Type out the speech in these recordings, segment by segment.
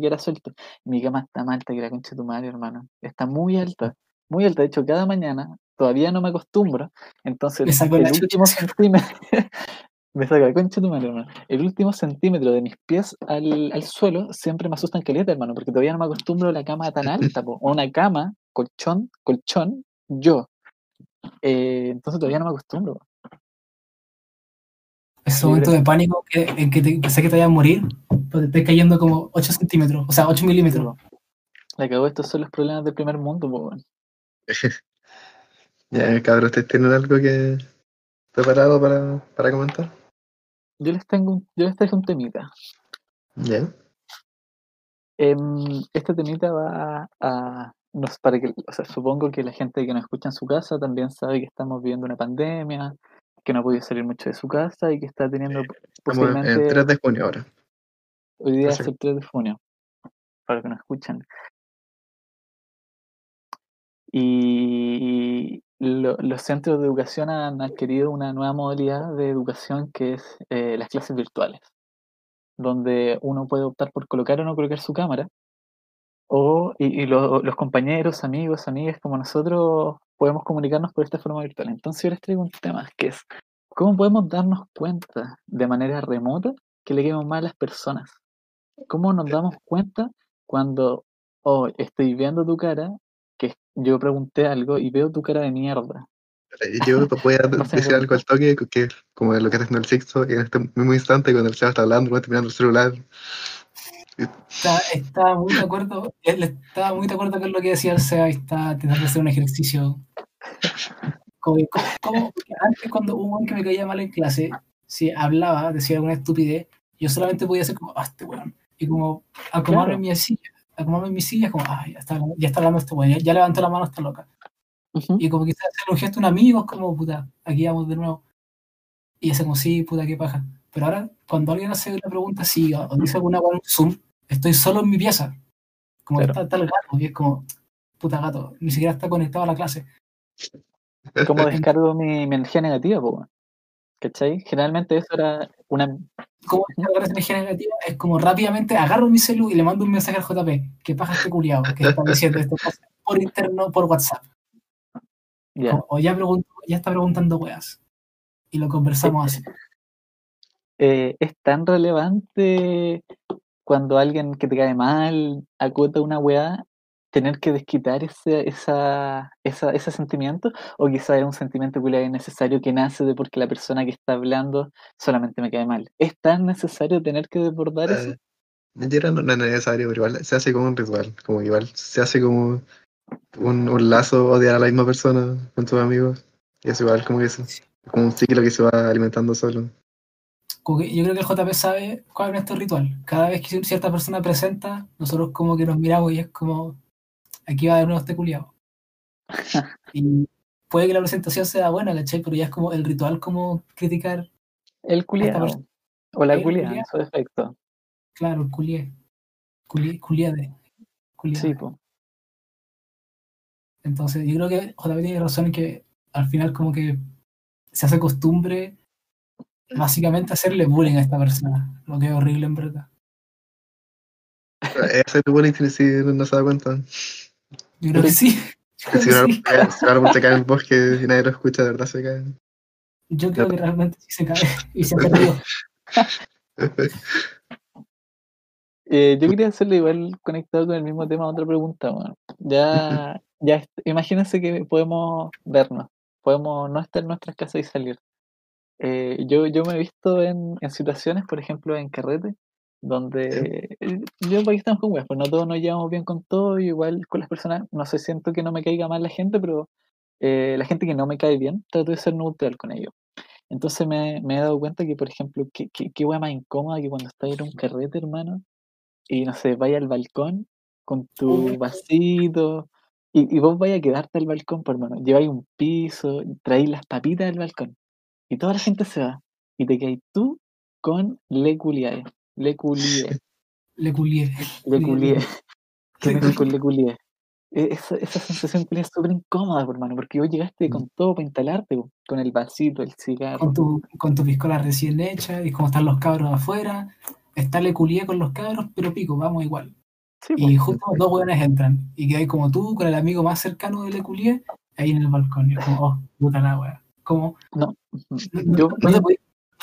quedara suelto. Mi cama está más alta que la concha de tu madre, hermano. Está muy alta, muy alta. De hecho, cada mañana todavía no me acostumbro. Entonces, Me saco el último centímetro. me saca la concha de tu madre, hermano. El último centímetro de mis pies al, al suelo siempre me asustan caleta, hermano, porque todavía no me acostumbro a la cama tan alta, po. O una cama, colchón, colchón, yo. Eh, entonces todavía no me acostumbro. Ese momento de pánico que, en que te, pensé que te iba a morir, pero te cayendo como 8 centímetros, o sea, 8 milímetros. La cagó, estos son los problemas del primer mundo, po, weón. Ya, cabrón, ¿ustedes tienen algo que preparado para, para comentar? Yo les tengo un, yo les traje un temita. Ya. Em, este temita va a, nos, para que, o sea, supongo que la gente que nos escucha en su casa también sabe que estamos viviendo una pandemia, que no ha podido salir mucho de su casa y que está teniendo en posiblemente 3 de junio ahora. Hoy día es el 3 de junio, para que nos escuchen. Y lo- los centros de educación han adquirido una nueva modalidad de educación que es eh, las clases virtuales, donde uno puede optar por colocar o no colocar su cámara, o, y, y lo- los compañeros, amigos, amigas como nosotros podemos comunicarnos por esta forma virtual. Entonces yo les traigo un tema que es, ¿cómo podemos darnos cuenta de manera remota que le quedamos mal a las personas? ¿Cómo nos damos cuenta cuando, oh, estoy viendo tu cara, que yo pregunté algo y veo tu cara de mierda? Yo te voy a decir weón. algo al toque, que como lo que está haciendo el sexto, en este mismo instante cuando el chaval está hablando, no está mirando el celular. Está, está muy de acuerdo, él está muy de acuerdo con lo que decía el Seba y está tratando de hacer un ejercicio. Como, como- como- porque antes cuando hubo un que me caía mal en clase, si hablaba, decía alguna estupidez, yo solamente podía hacer como, ah, este weón. Y como acomodarme Claro. en mi silla, acomodarme en mi silla, como, ah, ya está, ya está hablando este weón, ya, ya levantó la mano, está loca. Y como quizás hacer un gesto a un amigo, es como, puta, aquí vamos de nuevo. Y hace como, sí, puta, qué paja. Pero ahora, cuando alguien hace una pregunta así, o dice alguna en Zoom, estoy solo en mi pieza. Como Claro. está, está el gato, y es como, puta gato, ni siquiera está conectado a la clase. ¿Cómo descargo mi, mi energía negativa, po? ¿Cachai? Generalmente eso era una... Como esa energía negativa es como rápidamente agarro mi celu y le mando un mensaje al JP, que paja este culiado, que está diciendo esto por interno, por WhatsApp. O ya, pregunto, ya está preguntando weas. Y lo conversamos así. eh, es tan relevante cuando alguien que te cae mal acota una weá, tener que desquitar ese, esa, esa, ese sentimiento, o quizá es un sentimiento que es necesario que nace de porque la persona que está hablando solamente me cae mal. ¿Es tan necesario tener que desbordar eso? Eh, que no es necesario, pero igual se hace como un ritual, como igual se hace como un, un lazo odiar a la misma persona con tus amigos. Y es igual como que es como un ciclo que se va alimentando solo. Como que yo creo que el JP sabe cuál es nuestro ritual. Cada vez que cierta persona presenta, nosotros como que nos miramos y es como, aquí va de nuevo este culiado. y puede que la presentación sea buena, ¿cachai? Pero ya es como el ritual como criticar, El culiado. persona- O la culiada, en su defecto. claro, el culié. Culié, culiade. culiade. Sí, po. Entonces yo creo que JP tiene razón en que al final como que se hace costumbre básicamente hacerle bullying a esta persona. Lo que es horrible en verdad. Ese es tu bullying si no se da cuenta. Yo creo que sí. Si que un sí. árbol- si un árbol se cae en el bosque y nadie lo escucha, de verdad se cae. Yo creo que realmente sí se cae y se ha perdido. Eh, yo quería hacerle igual conectado con el mismo tema otra pregunta, weón. Ya, ya, imagínense que podemos vernos, podemos no estar en nuestras casas y salir. Eh, yo, yo me he visto en, en situaciones, por ejemplo, en carrete, donde eh, yo para que estamos con weas, pues no todos nos llevamos bien con todo, y igual con las personas, no sé, siento que no me caiga mal la gente, pero eh, la gente que no me cae bien, trato de ser neutral con ellos. Entonces me, me he dado cuenta que, por ejemplo, qué, qué, qué wea más incómoda que cuando estás en un carrete, hermano, y no sé, vaya al balcón con tu vasito, y, y vos vaya a quedarte al balcón, por hermano, lleváis un piso, traéis las papitas del balcón, y toda la gente se va, y te quedas tú con le culiae, le culié, Le culié. le Le- culié, que le- con le culié. E- Esa, esa sensación culiá es súper incómoda, hermano, porque vos llegaste con todo para instalarte, con el vasito, el cigarro. Con tu, con tu piscola recién hecha y como están los cabros afuera. Está le culié con los cabros, pero pico, vamos igual. Sí, Y justo dos hueones entran. Y que hay como tú con el amigo más cercano de Leculier ahí en el balcón. Y es como, oh, puta la wea. Como, No, no, yo, no te podís,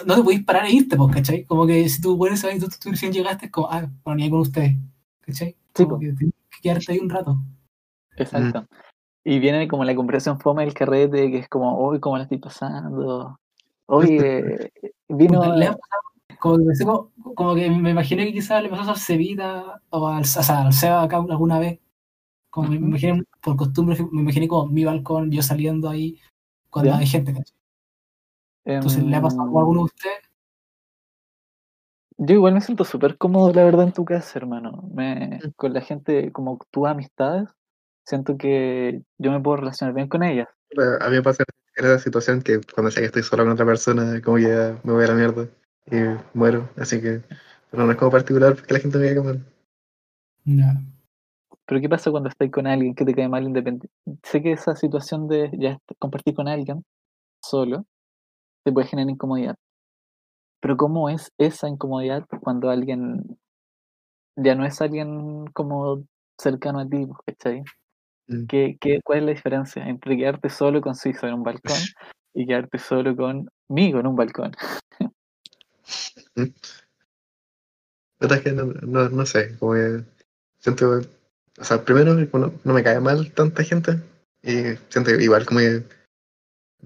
no te podís parar e irte, pues, ¿cachai? Como que si tú hueones ahí, tú, tú recién llegaste, es como, ah, bueno, ni ahí con ustedes. ¿Cachai? Sí, Como po. que tienes que quedarte ahí un rato. exacto. Y viene como la conversación fome del carrete, que es como, uy, ¿cómo la estoy pasando? Oye, vino... Pasado, como que, pensé como, como que me imaginé que quizás le pasó a Cevita o al, o sea, al Seba acá alguna vez. Como me imaginé, por costumbre, me imaginé como mi balcón, yo saliendo ahí cuando Ya. hay gente. ¿cachai? Entonces, ¿le ha pasado em, a alguno de ustedes? Yo igual me siento súper cómodo, la verdad, en tu casa, hermano. Me, Mm. con la gente, como tus amistades, siento que yo me puedo relacionar bien con ellas. A mí me pasa en esa situación que cuando sé que estoy solo con otra persona, como que ya me voy a la mierda y muero. Así que, pero no es como particular porque la gente me vea mal. Ya. Pero ¿qué pasa cuando estás con alguien que te cae mal independiente? Sé que esa situación de ya compartir con alguien solo te puede generar incomodidad. Pero ¿cómo es esa incomodidad cuando alguien ya no es alguien como cercano a ti, ¿cachai? Mm. ¿Qué, qué, cuál es la diferencia entre quedarte solo con Suizo en un balcón y quedarte solo conmigo en un balcón? No, no, no sé, como que siento, o sea, primero bueno, no me cae mal tanta gente y siento que igual como que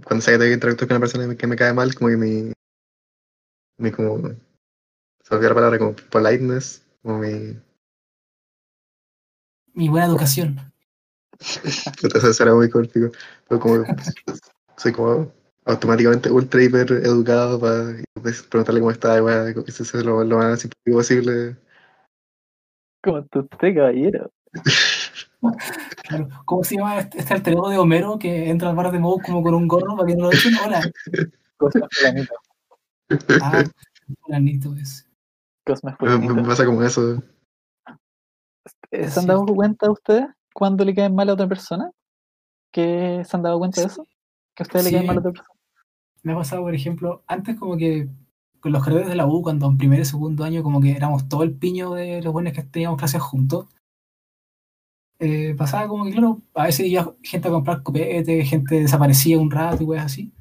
cuando sé que tengo que interactuar con una persona que me cae mal, como que mi, mi como, se me olvidó la palabra, como politeness, como mi, Mi buena educación. eso era muy cortico, pero como soy como automáticamente ultra hiper educado para preguntarle cómo está, como que eso es lo, lo más simpático posible. Como tú, usted, caballero. Claro. ¿Cómo se llama este, este alter ego de Homero que entra al bar de Moe como con un gorro para que no lo echen? Hola. Cosmas fulanito. Ah, fulanito es. Cosmas Me, me fulanito. pasa como eso. Es ¿Se han dado cuenta ustedes cuando le caen mal a otra persona? ¿Que se han dado cuenta de eso? ¿Que a ustedes le caen mal a otra persona? Me ha pasado, por ejemplo, antes como que con los carretes de la U, cuando en primer y segundo año como que éramos todo el piño de los buenos que teníamos clases juntos, eh, pasaba como que, claro, a veces iba gente a comprar copete, gente desaparecía un rato y weas así,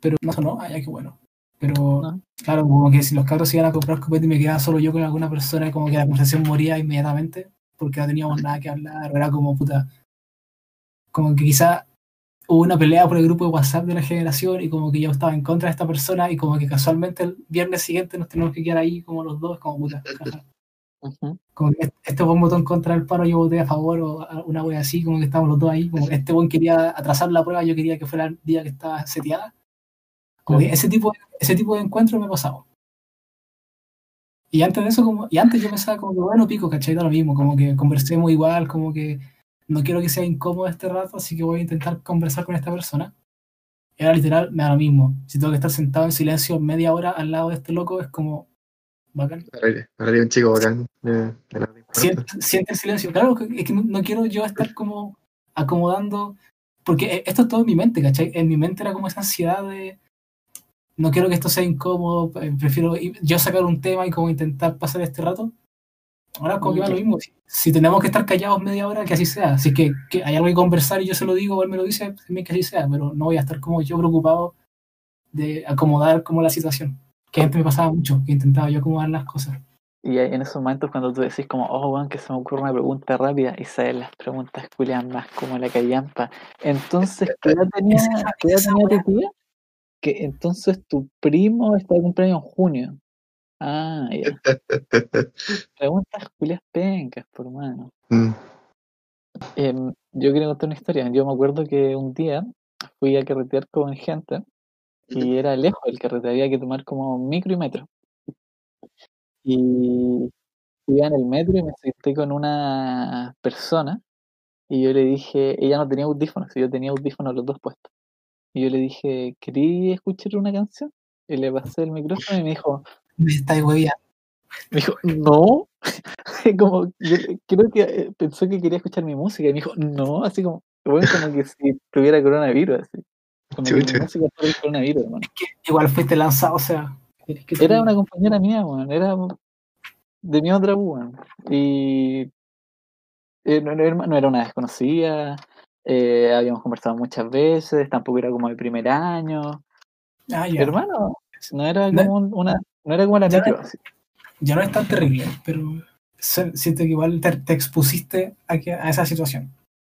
pero no sonó, ah, ya qué bueno. Pero, No. claro, como que si los cabros iban a comprar copete y me quedaba solo yo con alguna persona, como que la conversación moría inmediatamente, porque no teníamos nada que hablar, era como puta, como que quizá hubo una pelea por el grupo de WhatsApp de la generación y como que yo estaba en contra de esta persona y como que casualmente el viernes siguiente nos tenemos que quedar ahí como los dos, como puta, jaja. Ujú. como que este buen votó en contra del paro, yo voté a favor o una wea así, como que estábamos los dos ahí, como que este buen quería atrasar la prueba, yo quería que fuera el día que estaba seteada. Como que ese tipo, ese tipo de encuentro me pasaba. Y antes de eso, como, y antes yo pensaba como que bueno, pico, ¿cachai? Da lo mismo, como que conversemos igual, como que no quiero que sea incómodo este rato, así que voy a intentar conversar con esta persona. Y ahora literal me da lo mismo. Si tengo que estar sentado en silencio media hora al lado de este loco, es como bacán. Ahora un chico bacán. de- de. Siente, siente el silencio. Claro, es que no, no quiero yo estar como acomodando, porque e- esto es todo en mi mente, ¿cachai? En mi mente era como esa ansiedad de, no quiero que esto sea incómodo, eh, prefiero yo sacar un tema y como intentar pasar este rato. Ahora como que va lo mismo, si, si tenemos que estar callados media hora, que así sea. Si es que, que hay algo que conversar y yo se lo digo o él me lo dice, también que así sea, pero no voy a estar como yo preocupado de acomodar como la situación. Que antes me pasaba mucho, que intentaba yo acomodar las cosas. Y en esos momentos cuando tú decís como, oh, weón, que se me ocurre una pregunta rápida y salen las preguntas culiadas más como la callampa. Entonces, ¿qué edad tenía, Esa- qué edad tenía tu tía? Que entonces tu primo está de cumpleaños en junio. Ah, ya. Preguntas culiadas pencas, por mano. Mm. Em, yo quería contar una historia. Yo me acuerdo que un día fui a carretear con gente y era lejos el carrete, había que tomar como micro y metro. Y iba en el metro y me senté con una persona y yo le dije, ella no tenía audífonos, yo tenía audífonos los dos puestos. Y yo le dije, ¿querí escuchar una canción? Y le pasé el micrófono y me dijo, Me está huevía. me dijo, no. como, yo creo que eh, pensó que quería escuchar mi música y me dijo, no, así como, bueno, como que si tuviera coronavirus, así. Como que. Igual fuiste lanzado, o sea. ¿querés que te Era una compañera mía, weón, era de mi otra weón. Y eh, no, no era no era una desconocida, eh, habíamos conversado muchas veces, tampoco era como el primer año. Ah, ya. Hermano, no era No- como un- una, no era como la Ya- micro, así. Ya no es tan terrible, pero siento que igual te, te expusiste a, que- a esa situación.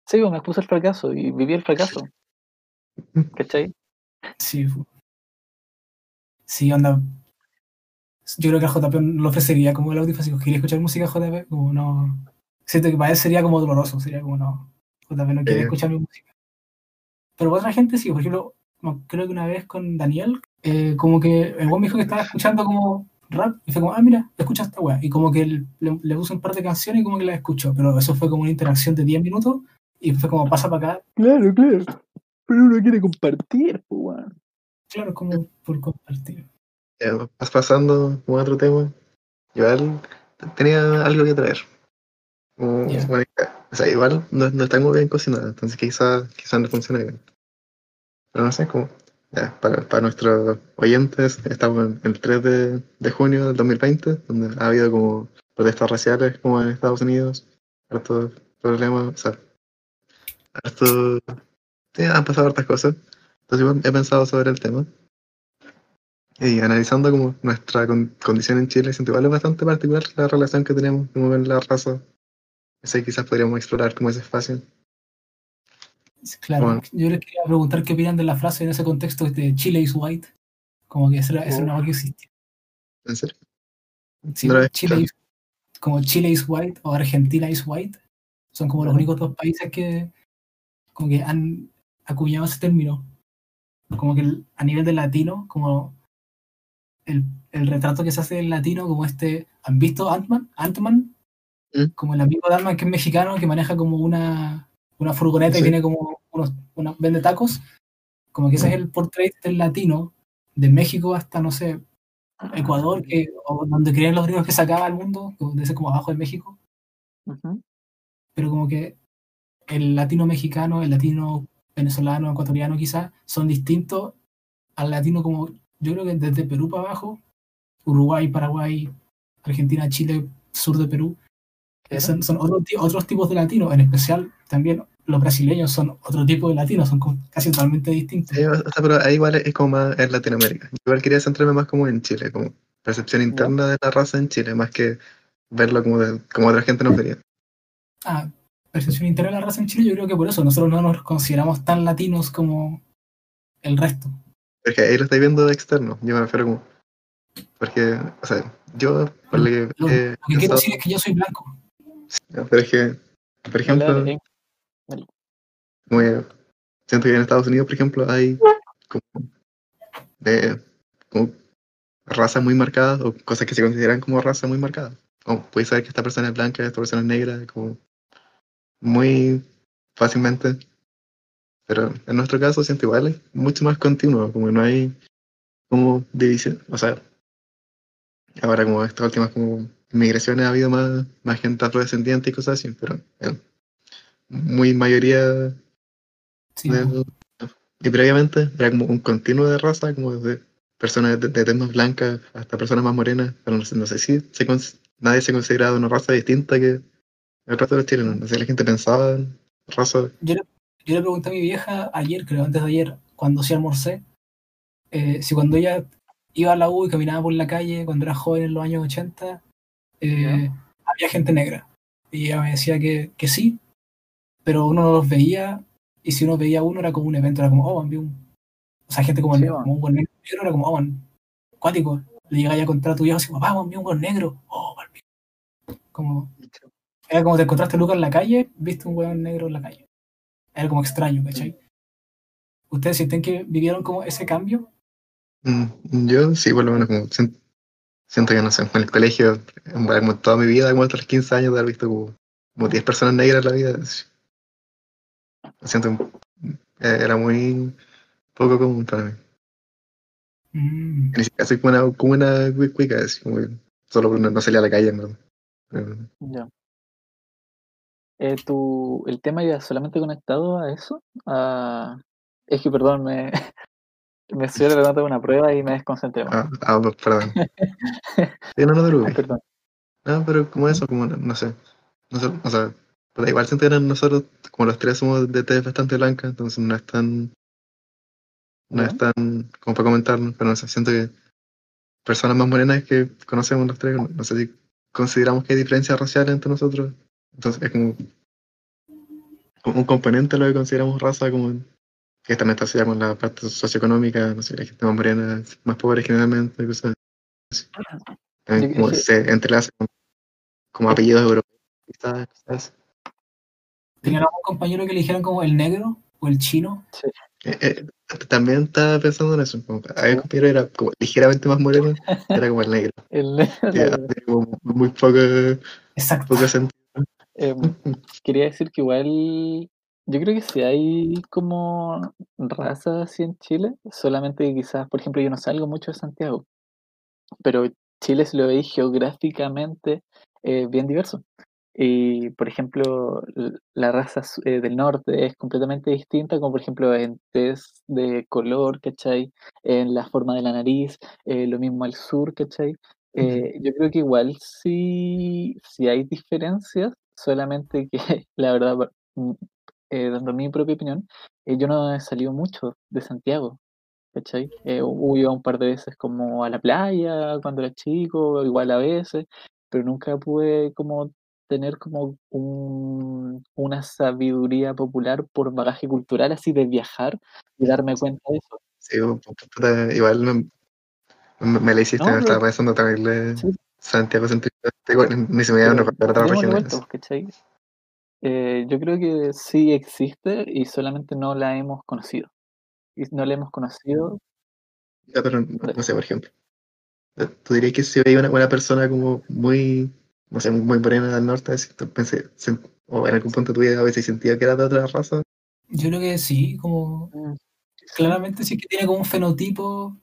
Sí, me expuso el fracaso y viví el fracaso. ¿Cachai? Sí. Sí, onda. Yo creo que a JP no lo ofrecería como el audio, así que quería escuchar música JP, como no. Siento que para él sería como doloroso, sería como no. JP no quiere Sí. escuchar mi música. Pero para otra gente sí, por ejemplo, creo que una vez con Daniel, eh, como que el buen me dijo que estaba escuchando como rap, y fue como, ah, mira, escucha esta weá. Y como que le, le puse un par de canciones y como que la escuchó, pero eso fue como una interacción de 10 minutos y fue como pasa para acá, Claro, claro. Pero uno quiere compartir, pues, weón. claro, como por compartir. Ya, pasando con otro tema. Igual tenía algo que traer. Como- Ya. bueno, o sea, igual no, no está muy bien cocinada, entonces quizás quizá no funcione bien. Pero no sé, como ya, para, para nuestros oyentes, estamos en el 3 de, de junio del 2020, donde ha habido como protestas raciales como en Estados Unidos, hartos problemas, o sea, harto, sí, han pasado hartas cosas. Entonces he pensado sobre el tema. Y analizando como nuestra con- condición en Chile, siento igual es bastante particular la relación que tenemos como con la raza. Sé, quizás podríamos explorar como ese espacio. Claro, Bueno. yo les quería preguntar qué opinan de la frase en ese contexto de Chile is white. Como que esa era, era una cosa que existía. ¿En serio? Sí, No lo había Chile escuchado. is- como Chile is white o Argentina is white. Son como los únicos dos países que como que han acuñado ese término. Como que el- a nivel de latino, como el, el retrato que se hace del latino, como este, ¿han visto Ant-Man? Ant-Man, ¿Mm? como el amigo de Ant-Man que es mexicano, que maneja como una, una furgoneta y Sí. tiene como unos, una, vende tacos. Como que ese es el portrait del latino, de México hasta, no sé, Ecuador, que, o donde creen los gringos que se acaba el mundo, donde ese como abajo de México, Ujú. pero como que el latino mexicano, el latino venezolano, ecuatoriano quizás, son distintos al latino como, yo creo que desde Perú para abajo, Uruguay, Paraguay, Argentina, Chile, sur de Perú, ¿Qué era? son, son otro otros tipos de latinos, en especial también los brasileños son otro tipo de latinos, son casi totalmente distintos. Sí, o sea, pero ahí igual es como más en Latinoamérica. Yo igual quería centrarme más como en Chile, como percepción interna de la raza en Chile, más que verlo como, de- como otra gente nos vería. Ah, percepción interna de la raza en Chile, yo creo que por eso nosotros no nos consideramos tan latinos como el resto. Porque ahí lo estáis viendo de externo, yo me refiero como... Porque, o sea, yo, por lo que Lo, lo que quiero decir es que yo soy blanco. pero es que, por ejemplo, que siento que en Estados Unidos, por ejemplo, hay como, de, como razas muy marcadas o cosas que se consideran como razas muy marcadas. Como puedes saber que esta persona es blanca, esta persona es negra, como muy fácilmente. Pero en nuestro caso siento igual es mucho más continuo, como no hay como división. O sea, ahora como estas últimas como migraciones ha habido más, más gente afrodescendiente y cosas así, pero eh, muy mayoría Sí, de- y previamente era como un continuo de raza, como desde personas de, de tez blancas hasta personas más morenas, pero no sé, no sé si se nadie se consideraba una raza distinta que el resto de los chilenos. No sé si la gente pensaba en raza. yo, le, yo le pregunté a mi vieja ayer, creo, antes de ayer, cuando sí almorcé, eh, si cuando ella iba a la U y caminaba por la calle, cuando era joven en los años 80, eh, había gente negra. Y ella me decía que, que sí, pero uno no los veía, y si uno veía uno era como un evento, era como, oh, vi un... O sea, gente como, Sí, el- man. como un buen negro, era como, oh, man, cuático. Le llegáis a contar a tu viejo así, papá, man, vi un buen negro. Oh, palpico. Como, era como te encontraste a Lucas en la calle, viste un hueón negro en la calle. Era como extraño, ¿cachai? ¿Ustedes sienten que vivieron como ese cambio? Mm, Yo sí, por lo menos como sien- siento que no sé, en el colegio, como toda mi vida, como hasta los 15 años de haber visto como, como 10 personas negras en la vida. Siento eh, era muy poco común para mí. Mm, Ni siquiera soy como una, como una cui- cuica, así como solo por no, no salía a la calle, verdad. Pero, Ya. Eh, tu, ¿El tema iba solamente conectado a eso? A- Es que, perdón, me, me estoy tratando de una prueba y me desconcentré. ah, ah, perdón. Sí, no, no te Ay, preocupes. perdón. No, pero como eso, como, no, sé. No sé, o sea, Pero igual siento que nosotros, como los tres somos de tez bastante blanca, entonces no es tan. No Ya. es tan. como para comentarnos, pero no sé, siento que personas más morenas que conocemos los tres, no, no sé si consideramos que hay diferencias raciales entre nosotros. Entonces es como, como un componente de lo que consideramos raza, como que también está asociada con la parte socioeconómica, no sé, la gente más morena, más pobre generalmente, cosas así. También Yo- como se entrelaza con como apellidos europeos, quizás, quizás. ¿Tenían algún compañero que le como el negro o el chino? Eh, eh, también estaba pensando en eso. Como, a ver, compañero era como ligeramente más moreno, era como el negro. El, hace como muy poco, Exacto. poco sentido. Em, quería decir que igual yo creo que si hay como razas así en Chile, solamente que quizás, por ejemplo, yo no salgo mucho de Santiago, pero Chile si lo veis geográficamente eh, bien diverso. Y, por ejemplo, la raza eh, del norte es completamente distinta, como por ejemplo en tez de color, ¿cachai? En la forma de la nariz, eh, lo mismo al sur, ¿cachai? Eh, yo creo que igual sí, sí hay diferencias, solamente que la verdad, mm, eh, dando mi propia opinión, eh, yo no he salido mucho de Santiago, ¿cachai? Eh, hu- iba un par de veces como a la playa cuando era chico, igual a veces, pero nunca pude como tener como un- una sabiduría popular por bagaje cultural, así de viajar y darme cuenta de eso. Sí, igual me, me, me la hiciste, No, me pero- estaba pensando también Sí. Santiago Ni se me iban a Pero recordar otras démosle regiones. vuelta, ¿cachai? Eh, yo creo que sí existe y solamente no la hemos conocido. Y no la hemos conocido, Ya, pero no, no sé, por ejemplo. ¿Tú dirías que si veía una, una persona como muy, no sé, muy morena del norte, pensé, o en algún punto de tu vida a veces sentía que era de otra raza? Yo creo que sí, como mm, claramente sí que tiene como un fenotipo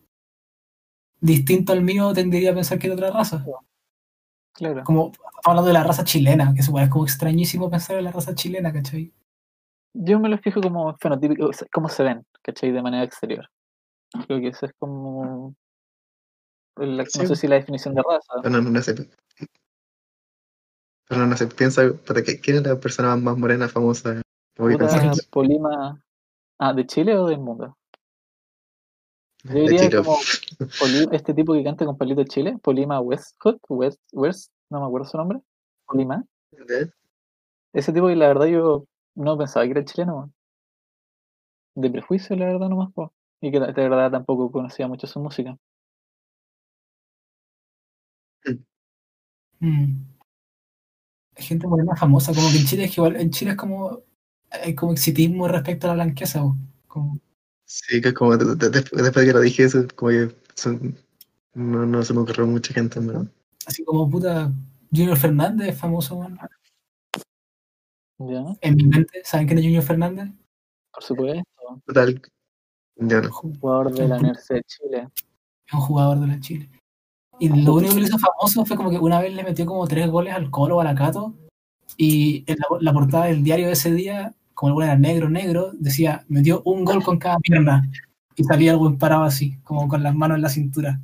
distinto al mío, tendería a pensar que es de otra raza. claro. Como estamos hablando de la raza chilena, que es como extrañísimo pensar en la raza chilena, ¿cachai? Yo me lo fijo como fenotípico, o sea, cómo se ven, ¿cachai? De manera exterior. Creo que eso es como. la- Sí. no sé si la definición de raza. Pero no, no, no sé. Pero no, no sé, piensa, puta, ¿qué- ¿quién es la persona más morena famosa? que voy a Puta, pensar? Aquí. Polima. Ah, ¿de Chile o del mundo? Yo diría como este tipo que canta con Palito Chile, Polima Westcott, West, West, no me acuerdo su nombre. Polima. ¿De? Ese tipo que la verdad yo no pensaba que era chileno. De prejuicio, la verdad, nomás. po. Y que de verdad tampoco conocía mucho su música. Mm. Hay gente morena famosa, como que en Chile es que igual, en Chile es como hay como exitismo respecto a la blanqueza, po. como Sí, que es como de- de- después, después de que lo dije eso, como que son- no, no se me ocurrió mucha gente, en verdad. así como puta Junior Fernández es famoso, weón. ¿Ya? En mi mente, ¿saben quién es Junior Fernández? Por supuesto. Total, yo no. Jugador de la Universidad de Chile. Es un jugador de la Chile. Y lo único que lo hizo famoso fue como que una vez le metió como tres goles al Colo o a la Cato. Y en la, la portada del diario de ese día, como el gol era negro, negro, decía, metió un gol con cada pierna. Y salía el buen parado así, como con las manos en la cintura.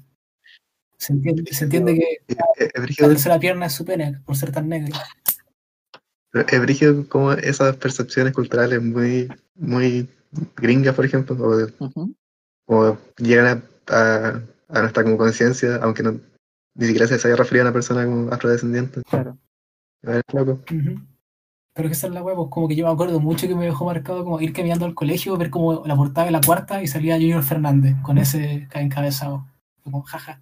Se entiende, se entiende que Es, es la brígido, tercera pierna es su pene, por ser tan negro. es brígido como esas percepciones culturales muy, muy gringas, por ejemplo, o, llegan a, a, a nuestra como conciencia, aunque no, ni siquiera se haya referido a una persona como afrodescendiente. Claro. Es loco. Ujú. Pero que esa es la hueá, pues como que yo me acuerdo mucho que me dejó marcado como ir caminando al colegio, ver como la portada de la cuarta y salía Junior Fernández con ese encabezado. Como jaja,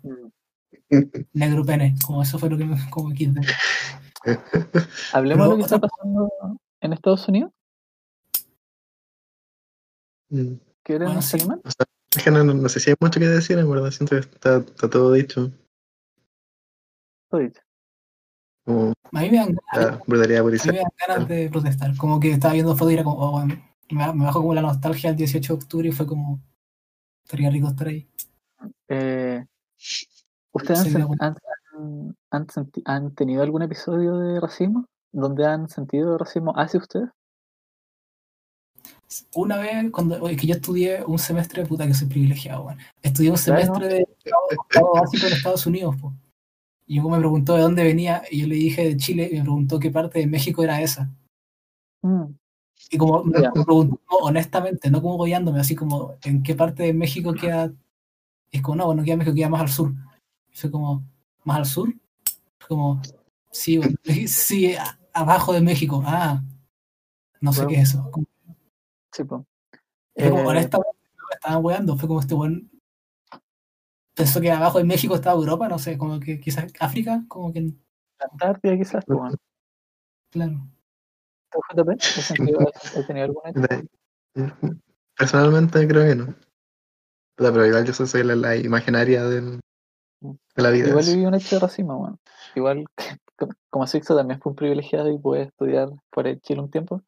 negro pene, como eso fue lo que me como quise. Hablemos de lo que está pasando en Estados Unidos. Mm. ¿Quieren Bueno, sí. Es que no, no- no sé si hay mucho que decir, en verdad. Siento que está, está todo dicho. Todo dicho. Como A mí me dan, policial. me dan ganas de protestar. Como que estaba viendo fotos y era como, oh, me, bajó como la nostalgia el 18 de octubre y fue como, estaría rico estar ahí. Eh, ¿Ustedes han, bueno. han- han- han senti- han tenido algún episodio de racismo? ¿Donde han sentido racismo hacia ustedes? Una vez, cuando oye, que yo estudié un semestre, puta que soy privilegiado, weón. Estudié un Claro. semestre de octavo básico en Estados Unidos, po. Y luego me preguntó de dónde venía, y yo le dije de Chile, y me preguntó qué parte de México era esa. Mm, Y como me Ya. preguntó honestamente, no como goyándome, así como en qué parte de México queda. Y es como, no, bueno, queda México, queda más al sur. Y fue como, ¿más al sur? Fue como, sí, bueno, sí, a- abajo de México. Ah, no sé qué es eso. Como- sí, po. Fue como, Eh, honestamente, no me estaban weando. Fue como este buen. Pensó que abajo de México estaba Europa, no sé, como que quizás África, como que, la Antártida quizás, pues, bueno. claro. ¿Tú, JP? ¿Has sentido- has- tenido alguna Personalmente creo que no. Pero igual yo soy la, la imaginaria del- de la vida. Igual viví un hecho de racismo, bueno. Igual, co- como Sixto también fue un privilegiado y pude estudiar fuera de Chile un tiempo.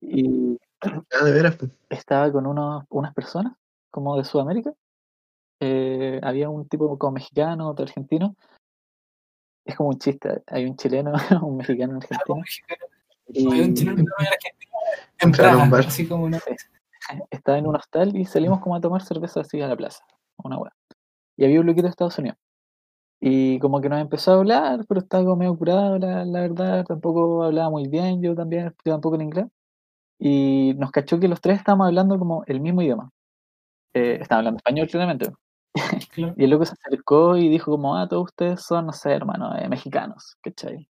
Y Ah, de veras, pues. estaba con unos, unas personas, como de Sudamérica. Eh, había un tipo como mexicano, otro argentino. Es como un chiste, hay un chileno, un mexicano, un argentino. Y Hay un chileno en un Praga, así como una. estaba en un hostal y salimos como a tomar cerveza así a la plaza, una hueá. Y había un loquito de Estados Unidos. Y como que nos empezó a hablar, pero estaba como medio curado, la, la verdad, tampoco hablaba muy bien, yo también, yo tampoco en inglés. Y nos cachó que los tres estábamos hablando como el mismo idioma. Eh, estaban hablando español claramente. Claro. Y el loco se acercó y dijo como, ah, todos ustedes son, no sé, hermano, eh, mexicanos, ¿cachai?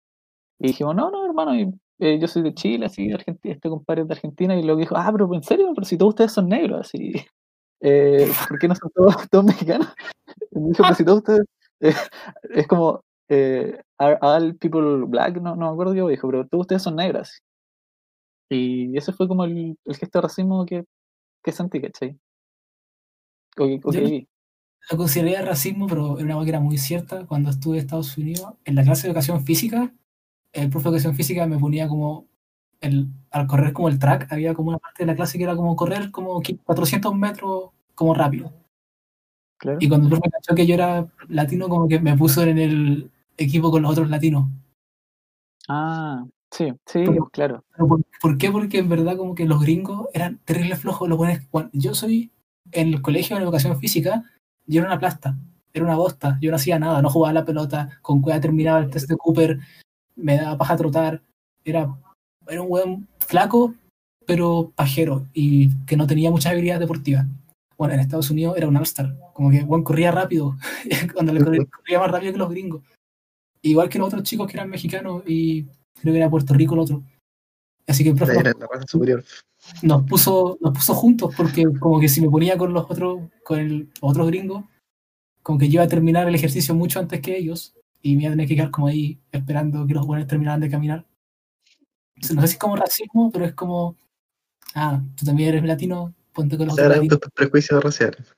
Y dijimos, no, no, hermano, y, eh, yo soy de Chile, así, de Argentina, este compadre es de Argentina, y luego dijo, ah, pero en serio, pero si todos ustedes son negros, así, eh, ¿por qué no son todos, todos mexicanos? Y me dijo, pero si todos ustedes, eh, es como, eh, are all people black? No, no me acuerdo yo, dijo, pero todos ustedes son negros. así. Y ese fue como el, el gesto de racismo que, que sentí, ¿cachai? O que, o que vi. Lo consideraría racismo, pero era una cosa que era muy cierta. Cuando estuve en Estados Unidos, en la clase de educación física, el profe de educación física me ponía como, el, al correr como el track, había como una parte de la clase que era como correr como qui- 400 metros como rápido. Claro. Y cuando el profe cachó que yo era latino, como que me puso en el equipo con los otros latinos. Ah, sí, sí, Como- claro. ¿Pero por, por qué? Porque en verdad como que los gringos eran terribles flojos. Los buenos, yo soy en el colegio en educación física, yo era una plasta, era una bosta, yo no hacía nada, no jugaba a la pelota, con cueva terminaba el test de Cooper, me daba paja trotar, era, era un buen flaco, pero pajero y que no tenía muchas habilidades deportivas. Bueno, en Estados Unidos era un all-star, como que bueno, corría rápido, cuando le corría, corría más rápido que los gringos. Igual que los otros chicos que eran mexicanos y creo que era Puerto Rico el otro. Así que profe. Nos puso, nos puso juntos porque como que si me ponía con los otros, con el, los otros gringos, como que yo iba a terminar el ejercicio mucho antes que ellos y me iba a tener que quedar como ahí esperando que los buenos terminaran de caminar. Entonces, no sé si es como racismo, pero es como, ah, tú también eres latino, ponte con los otros pre- prejuicios raciales.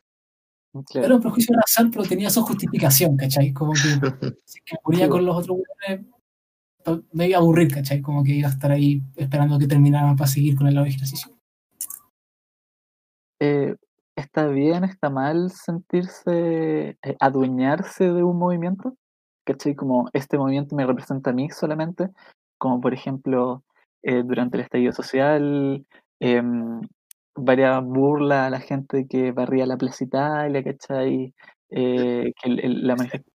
claro. Era un prejuicio racial, pero tenía su justificación, ¿cachai? Como que si me ponía Sí, con los otros pa- me iba a aburrir, ¿cachai? Como que iba a estar ahí esperando que terminaran para seguir con el ejercicio. eh, ¿está bien, está mal sentirse, eh, adueñarse de un movimiento? ¿Cachai? Como este movimiento me representa a mí solamente, como por ejemplo eh, durante el estallido social, em, varias burlas a la gente que barría la Plaza Italia, ¿cachai? Eh, que el- el- la manifestación...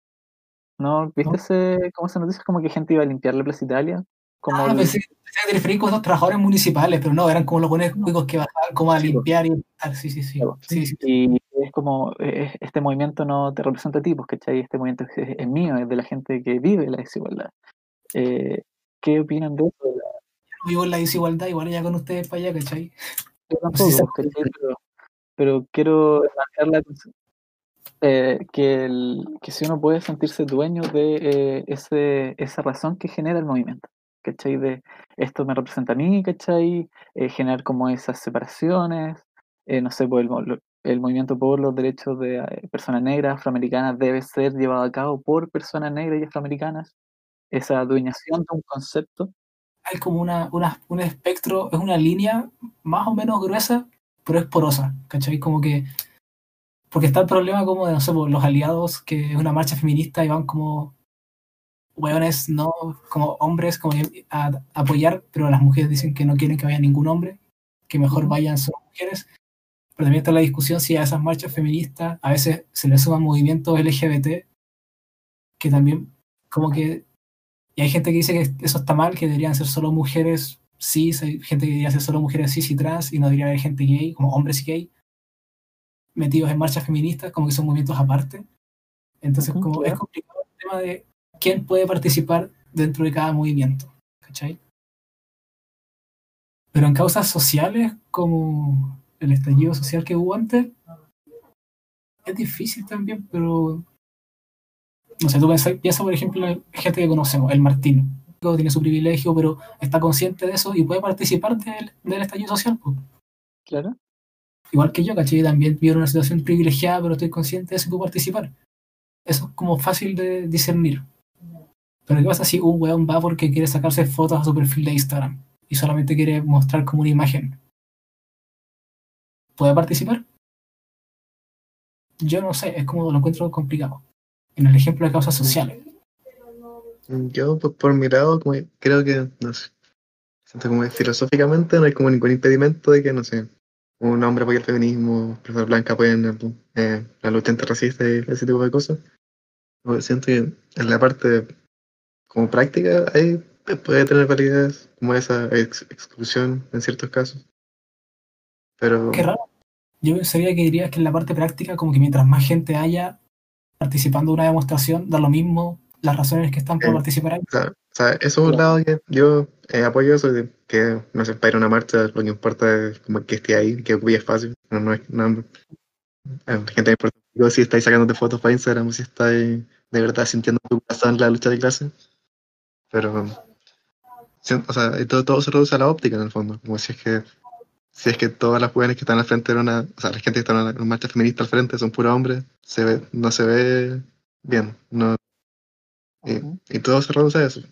¿No? ¿Viste ¿No? ese, cómo se noticia? Como que gente iba a limpiar la Plaza Italia. Como Ah, el- pensé, pensé que te referís los trabajadores municipales, pero no, eran como los buenos cuicos que bajaban como a po. limpiar y tal. Sí, sí, sí. Sí, sí. Y es como, este movimiento no te representa a ti, pues, ¿cachai? Este movimiento es, es mío, es de la gente que vive la desigualdad. Eh, ¿qué opinan de eso? No vivo en la desigualdad, igual ya con ustedes para allá, ¿cachai? Yo tampoco, pues. Pero, pero quiero marcar la eh, que, el- que si uno puede sentirse dueño de eh, ese, esa razón que genera el movimiento, ¿cachai? De esto me representa a mí, ¿cachai? Eh, generar como esas separaciones, eh, no sé, pues el, el movimiento por los derechos de eh, personas negras, afroamericanas, debe ser llevado a cabo por personas negras y afroamericanas, esa adueñación de un concepto, Hay como una, una, un espectro, es una línea más o menos gruesa, pero es porosa, ¿cachai? Como que. Porque está el problema como de, no sé, pues, los aliados, que es una marcha feminista y van como hueones, no como hombres, como a, a apoyar, pero las mujeres dicen que no quieren que vaya ningún hombre, que mejor vayan solo mujeres. Pero también está la discusión si a esas marchas feministas a veces se le suman movimientos LGBT, que también como que... Y hay gente que dice que eso está mal, que deberían ser solo mujeres cis, hay gente que diría ser solo mujeres cis y trans, y no diría haber gente gay, como hombres gay, metidos en marchas feministas, como que son movimientos aparte. Entonces, como claro. es complicado el tema de quién puede participar dentro de cada movimiento, ¿cachai? Pero en causas sociales, como el estallido social que hubo antes, es difícil también, pero no sé, tú pensás, piensa por ejemplo en gente que conocemos, el Martín, tiene su privilegio, pero está consciente de eso y puede participar del, del estallido social. Claro. Igual que yo, ¿cachai? También vivo una situación privilegiada, pero estoy consciente de eso y puedo participar. Eso es como fácil de discernir. Pero ¿qué pasa si un weón va porque quiere sacarse fotos a su perfil de Instagram y solamente quiere mostrar como una imagen? ¿Puede participar? Yo no sé, es como lo encuentro complicado. En el ejemplo de causas sociales. Yo, pues, por mi lado, creo que, no sé, como filosóficamente no hay como ningún impedimento de que, no sé, un hombre apoye el feminismo, personas blancas apoyen eh, la lucha antirracista y ese tipo de cosas. Siento que en la parte como práctica ahí puede tener validez como esa ex- exclusión en ciertos casos. Pero Qué raro. Yo pensaría que dirías que en la parte práctica, como que mientras más gente haya participando de una demostración, da lo mismo las razones que están para Sí. participar ahí. O sea, eso es un lado que yo eh, apoyo eso de que, no sé, para una marcha lo que importa es como que esté ahí, que ocupe espacio. No, no no, la gente le importa digo, si estáis sacándote fotos para Instagram si estáis de verdad sintiendo tu corazón en la lucha de clase. Pero, o sea, todo, todo se reduce a la óptica en el fondo. Como si es que si es que todas las jóvenes que están al frente de una, o sea, la gente que está en una, marcha feminista al frente son puros hombres, se ve, no se ve bien. No, y, y todo se reduce a eso.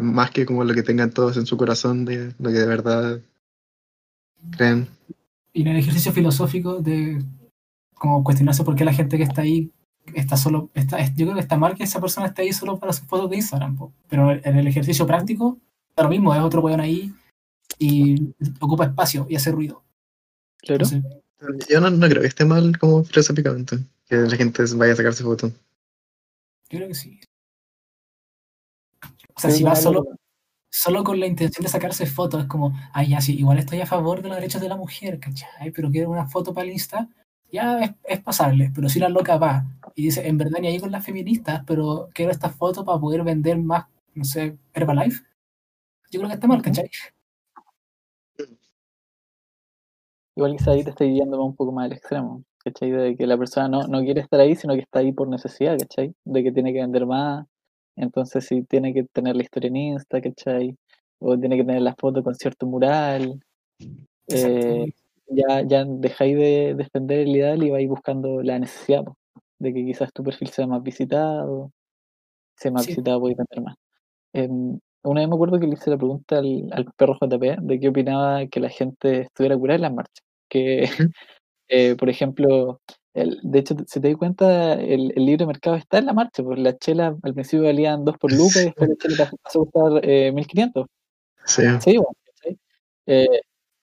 Más que como lo que tengan todos en su corazón de lo que de verdad creen. Y en el ejercicio filosófico de como cuestionarse por qué la gente que está ahí está solo, está, es- yo creo que está mal que esa persona esté ahí solo para sus fotos de Instagram, po. pero en el ejercicio práctico lo mismo, es otro weón ahí y ocupa espacio y hace ruido. Claro. Entonces, Yo no, no creo que esté mal como filosóficamente, que la gente vaya a sacarse fotos. yo creo que sí. O sea, Sí, si vas claro, solo, solo con la intención de sacarse fotos, es como, ay, ya sí, igual estoy a favor de los derechos de la mujer, ¿cachai? Pero quiero una foto para el Insta, ya es, es pasable. Pero si una loca va y dice, en verdad ni ahí con las feministas, pero quiero esta foto para poder vender más, no sé, Herbalife, yo creo que está mal. ¿cachai? Igual quizá ahí te estoy guiando un poco más al extremo, ¿cachai? De que la persona no, no quiere estar ahí, sino que está ahí por necesidad, ¿cachai? De que tiene que vender más, entonces si tiene que tener la historia en Insta, ¿cachai? O tiene que tener la foto con cierto mural, eh, ya, ya dejáis de defender el ideal y vais buscando la necesidad, po, de que quizás tu perfil sea más visitado, sea más Sí. visitado podéis vender más. Em, una vez me acuerdo que le hice la pregunta al, al perro JP de qué opinaba que la gente estuviera curada en las marchas. Que, eh, por ejemplo, el- de hecho, si te das cuenta, el, el libre mercado está en la marcha, pues las chelas al principio valían 2 por lucas y después la chela pasó, a costar eh, 1500. Sí, Sí. Eh,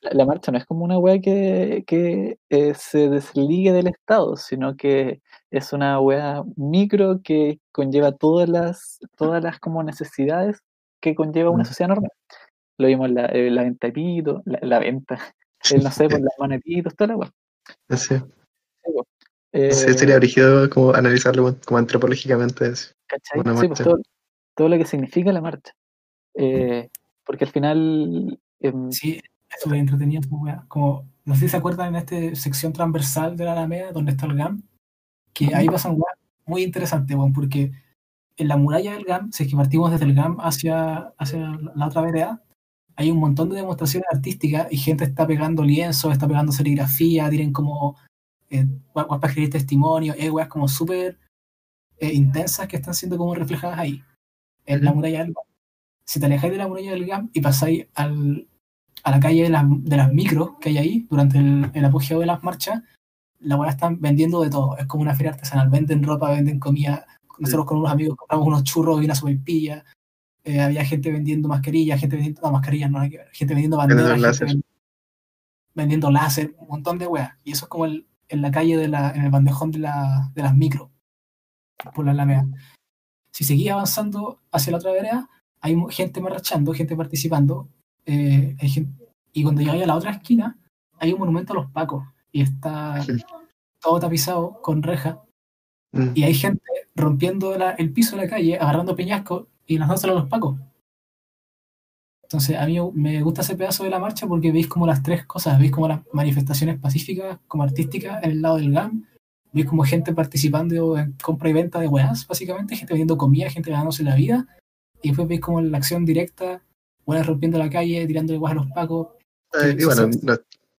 la, la marcha no es como una weá que, que eh, se desligue del Estado, sino que es una weá micro que conlleva todas las, todas las como necesidades que conlleva una Mm. sociedad normal. Lo vimos en la, eh, la venta de pitos, la, la venta, el, no sé, por las manos de toda la weá. sí. Po. Sí, Eh, sería brígido como analizarlo como antropológicamente. así. ¿cachai? una Sí, pues todo, todo lo que significa la marcha. Eh, porque al final, em, Sí, es súper entretenido. Como, no sé si se acuerdan en esta sección transversal de la Alameda, donde está el GAM, que ahí pasan weas muy interesantes, weón, porque en la muralla del GAM, si es que partimos desde el GAM hacia, hacia la otra vereda, hay un montón de demostraciones artísticas y gente está pegando lienzos, está pegando serigrafía, tienen como eh, para escribir testimonio, hay weas como súper eh, intensas que están siendo como reflejadas ahí, en la muralla del GAM. Si te alejáis de la muralla del GAM y pasáis al, a la calle de las, de las micros que hay ahí durante el, el apogeo de las marchas, la weá están vendiendo de todo. Es como una feria artesanal. Venden ropa, venden comida. Nosotros con unos amigos compramos unos churros y una sopaipilla. Eh, había gente vendiendo mascarillas, gente vendiendo. No, mascarillas no hay que ver. Gente vendiendo banderas, gente láser. ven- vendiendo láser, un montón de weas. Y eso es como el- en la calle, de la, en el bandejón de, la, de las micros, por la Alameda. Si seguís avanzando hacia la otra vereda, hay gente marchando, gente participando, eh, hay gente, y cuando llegáis a la otra esquina, hay un monumento a los pacos, y está Sí. todo tapizado con reja, Mm. y hay gente rompiendo la- el piso de la calle, agarrando peñascos y lanzándoselo a los pacos. Entonces, a mí me gusta ese pedazo de la marcha porque veis como las tres cosas, veis como las manifestaciones pacíficas, como artísticas, en el lado del GAM, veis como gente participando en compra y venta de weas, básicamente, gente vendiendo comida, gente ganándose la vida, y después veis como la acción directa, weas rompiendo la calle, tirándole weas a los pacos. Eh, y bueno, no,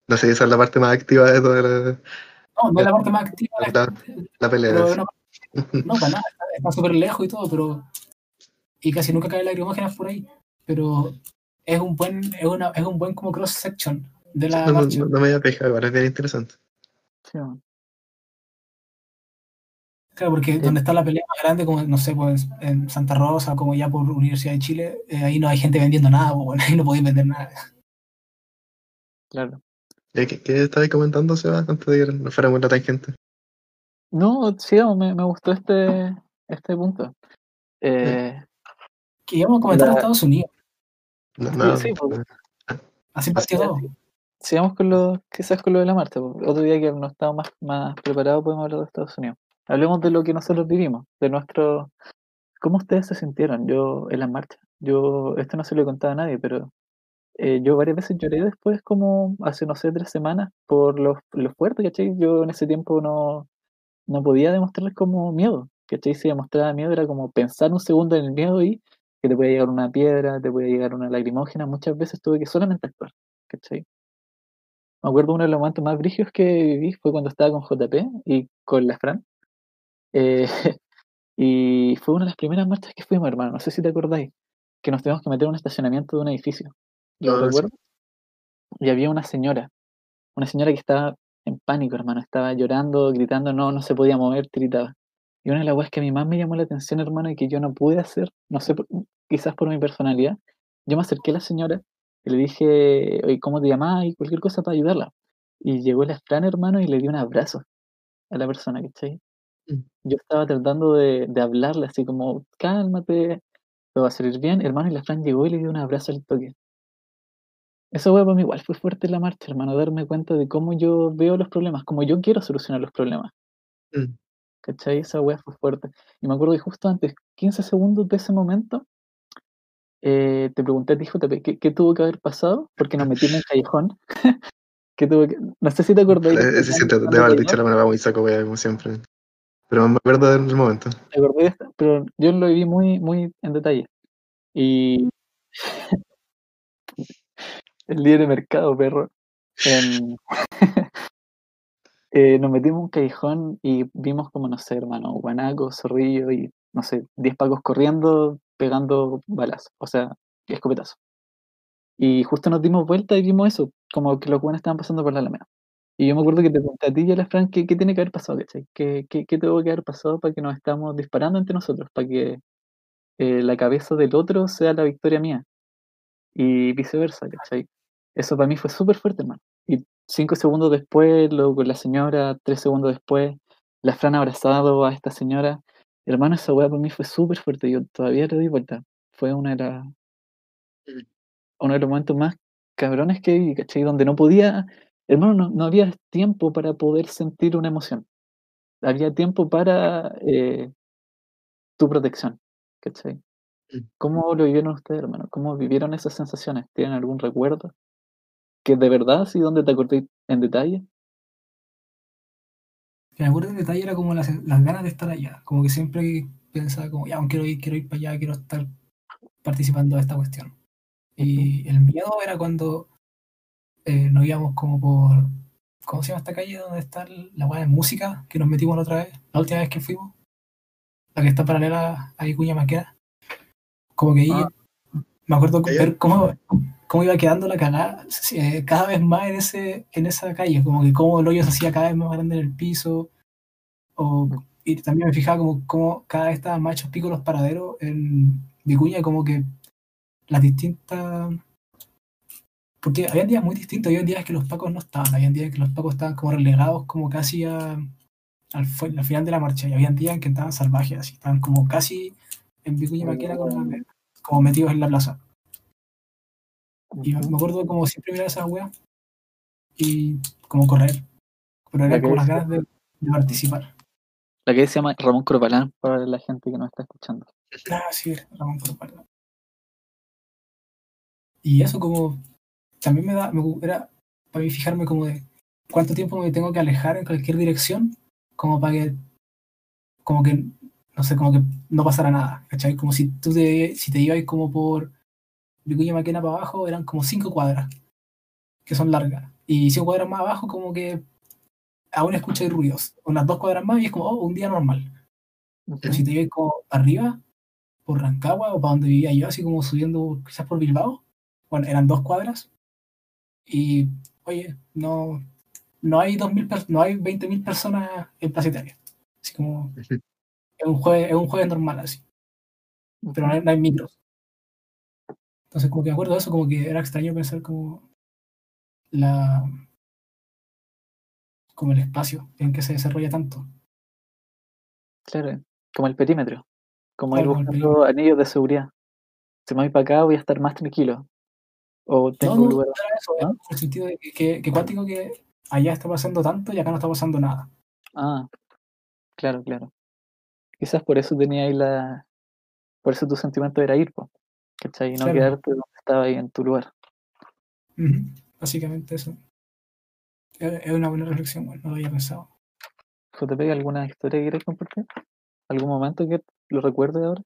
no sé, esa es la parte más activa de toda la, No, no es la parte más activa, la La- pelea. pero no, no, para nada, está- está súper lejos y todo, pero. Y casi nunca cae lacrimógenas por ahí. Pero es un buen, es una, es un buen como cross section de la no, marcha. no- no me había fijado, igual es bien interesante. Sí. Claro, porque donde está la pelea más grande, como no sé, pues en Santa Rosa, como ya por Universidad de Chile, eh, ahí no hay gente vendiendo nada, pues, bueno, ahí no podéis vender nada. claro. Eh, ¿Qué, qué estabas comentando, Seba, antes de que nos fuéramos la tangente? No, sigamos, me, me gustó este, este punto. Eh, Que íbamos a comentar La- a Estados Unidos, No, no, sí, pues. así partió todo. sigamos con lo, quizás con lo de la marcha. po. Otro día que no estamos más, más preparados podemos hablar de Estados Unidos. Hablemos de lo que nosotros vivimos, de nuestro... ¿Cómo ustedes se sintieron yo en la marcha? Yo, esto no se lo he contado a nadie, pero eh, yo varias veces lloré después, como hace, no sé, tres semanas, por lo, lo fuerte, ¿cachai? Yo en ese tiempo no, no podía demostrarles como miedo, ¿cachai? Si demostraba miedo era como pensar un segundo en el miedo y que te puede llegar una piedra, te puede llegar una lagrimógena, muchas veces tuve que solamente actuar, ¿cachai? Me acuerdo uno de los momentos más brígidos que viví fue cuando estaba con JP y con la Fran. Eh, y fue una de las primeras marchas que fuimos, hermano. No sé si te acordáis, que nos tuvimos que meter en un estacionamiento de un edificio. Lo No, sí. recuerdo. Y había una señora, una señora que estaba en pánico, hermano. Estaba llorando, gritando, no, no se podía mover, gritaba. Y una de las cosas que a mí más me llamó la atención, hermano, y que yo no pude hacer, no sé, quizás por mi personalidad, yo me acerqué a la señora y le dije, oye, ¿cómo te llamás? Y cualquier cosa para ayudarla. Y llegó la Fran, hermano, y le di un abrazo a la persona, ¿cachai? Mm. Yo estaba tratando de, de hablarle así como, cálmate, todo va a salir bien, hermano, y la Fran llegó y le dio un abrazo al toque. Eso, weón, para mí igual fue fuerte en la marcha, hermano, darme cuenta de cómo yo veo los problemas, cómo yo quiero solucionar los problemas. Mm. ¿Cachai? Esa weá fue fuerte. Y me acuerdo que justo antes, 15 segundos de ese momento, eh, te pregunté JP, ¿qué, qué tuvo que haber pasado? Porque nos metimos en un callejón. ¿Qué tuvo que... No sé si te acordáis. Sí, sí, plan te haber dicho la manera muy saco, wea, como siempre. Pero me acuerdo del momento. ¿Te esta? Pero yo lo viví muy, muy en detalle. Y el de mercado, perro. Em, eh, nos metimos un callejón y vimos como, no sé, hermano, guanaco, zorrillo y, no sé, 10 pacos corriendo, pegando balas, o sea, escopetazos. Y justo nos dimos vuelta y vimos eso, como que los buenos estaban pasando por la alameda. Y yo me acuerdo que te pregunté a ti y a la Fran qué, qué tiene que haber pasado. ¿Qué, qué, qué tuvo que haber pasado para que nos estamos disparando entre nosotros? Para que eh, la cabeza del otro sea la victoria mía. Y viceversa, ¿cachai? Eso para mí fue súper fuerte, hermano. Y cinco segundos después, luego con la señora, tres segundos después, la Fran abrazado a esta señora. Hermano, esa weá para mí fue súper fuerte. Yo todavía le doy vuelta. Fue una de las Mm. uno de los momentos más cabrones que viví, ¿cachai? Donde no podía, hermano, no, no había tiempo para poder sentir una emoción. Había tiempo para eh, tu protección, ¿cachai? Mm. ¿Cómo lo vivieron ustedes, hermano? ¿Cómo vivieron esas sensaciones? ¿Tienen algún recuerdo? Que de verdad, sí, donde te acordé en detalle. Que me acuerdo en detalle era como las, las ganas de estar allá. Como que siempre pensaba como, ya, quiero ir, quiero ir para allá, quiero estar participando de esta cuestión. Y el miedo era cuando eh, nos íbamos como por, ¿cómo se llama esta calle donde está la weá de música que nos metimos la otra vez? La última vez que fuimos. La que está paralela a Vicuña Maquena. Como que ahí Ah. me acuerdo ver cómo, cómo iba quedando la cagada eh, cada vez más en, ese, en esa calle. Como que cómo el hoyo se hacía cada vez más grande en el piso. O, y también me fijaba como, como cada vez estaban más hechos picos los paraderos en Vicuña, como que las distintas. Porque había días muy distintos, había días que los pacos no estaban, había días que los pacos estaban como relegados, como casi a, al, al final de la marcha, y había días en que estaban salvajes, así, estaban como casi en Vicuña Maquena, con la- como metidos en la plaza. Y me acuerdo como siempre mirar esa wea y como correr. Pero era como las ganas de, de participar. La que se llama Ramón Corbalán para la gente que nos está escuchando. Ah, sí, Ramón Corbalán. Y eso como también me da, me era para mí fijarme como de cuánto tiempo me tengo que alejar en cualquier dirección, como para que, como que, no sé, como que no pasara nada, ¿cachai? Como si tú te, si te ibas como por Vicuña Maquena para abajo, eran como cinco cuadras, que son largas, y cinco cuadras más abajo como que aún escucháis ruidos, unas dos cuadras más y es como, oh, un día normal. Pero si te ibas como para arriba, por Rancagua o para donde vivía yo, así como subiendo quizás por Bilbao, bueno, eran dos cuadras. Y, oye, no, no hay 2000 per- no hay 20.000 personas en Plaza Italia. Así como, es un jueves, es un jueves normal así, pero no hay, no hay micros. Entonces, como que me acuerdo de eso, como que era extraño pensar como la como el espacio en que se desarrolla tanto. Claro, como el perímetro. Como ir el buscando anillos de seguridad. Si me voy para acá voy a estar más tranquilo. O tengo no, no, lugar. eso, ¿no? en el sentido de que, que, que cuático que allá está pasando tanto y acá no está pasando nada. Ah, claro, claro. Quizás por eso tenía ahí la. Por eso tu sentimiento era ir, po, ¿cachai? Y no Claro. quedarte donde estaba ahí en tu lugar. Básicamente eso. Es es una buena reflexión, bueno, no lo había pensado. JP, ¿alguna historia que quieres compartir? ¿Algún momento que lo recuerdes ahora?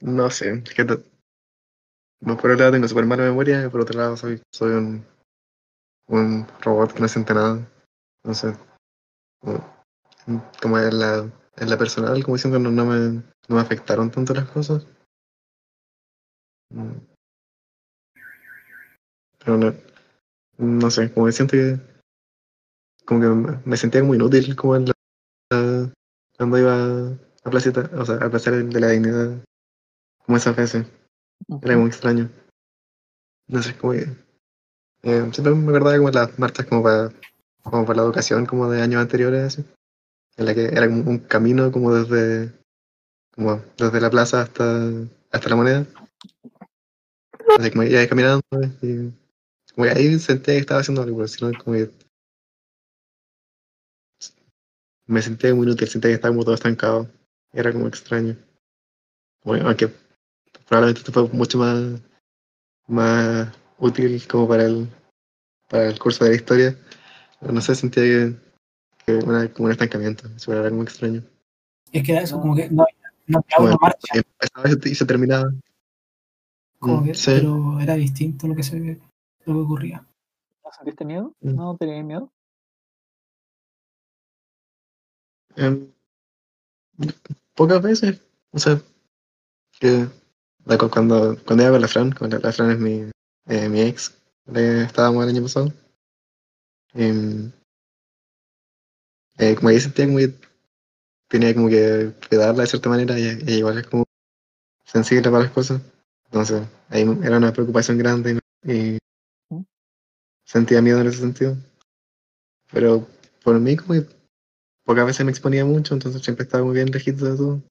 No sé, es que te- no, por un lado tengo súper mala memoria y por otro lado soy, soy un, un robot que no siente nada. No sé, como, en la, en la personal, como siento, no, no me, no me afectaron tanto las cosas. Mm. Pero no, no sé, como que siento que como que me, me sentía como inútil como en la, cuando iba a placita, o sea, a plaza de la dignidad, como esas veces. Era muy extraño. No sé, como que. eh, siempre me acordaba como las marchas como para, como para la educación, como de años anteriores, así, en la que era un camino como desde, como desde la plaza hasta, hasta la moneda. Así como iba caminando y como ahí sentía que estaba haciendo algo, pero si no, como me sentía muy inútil, sentía que estaba como todo estancado. Era como extraño. Bueno, aunque probablemente esto fue mucho más, más útil como para el, para el curso de la historia. No sé, sentía que, que una, como un estancamiento. Eso era muy extraño. Y es que era eso, como que no, no quedaba una marcha, empezaba y se- y se terminaba. como Mm, que- sí. pero era distinto lo que se lo que ocurría. ¿No sentiste miedo? Mm. ¿No tenías miedo? Em, pocas veces. O sea, que cuando, cuando iba con la Fran, cuando la, la Fran es mi, eh, mi ex, le estábamos el año pasado. em, eh, como que sentía como que tenía como que cuidarla de cierta manera y igual es como sensible para las cosas. Entonces, ahí era una preocupación grande y, y sentía miedo en ese sentido. Pero por mí, como que pocas veces me exponía mucho, entonces siempre estaba muy bien lejito de todo.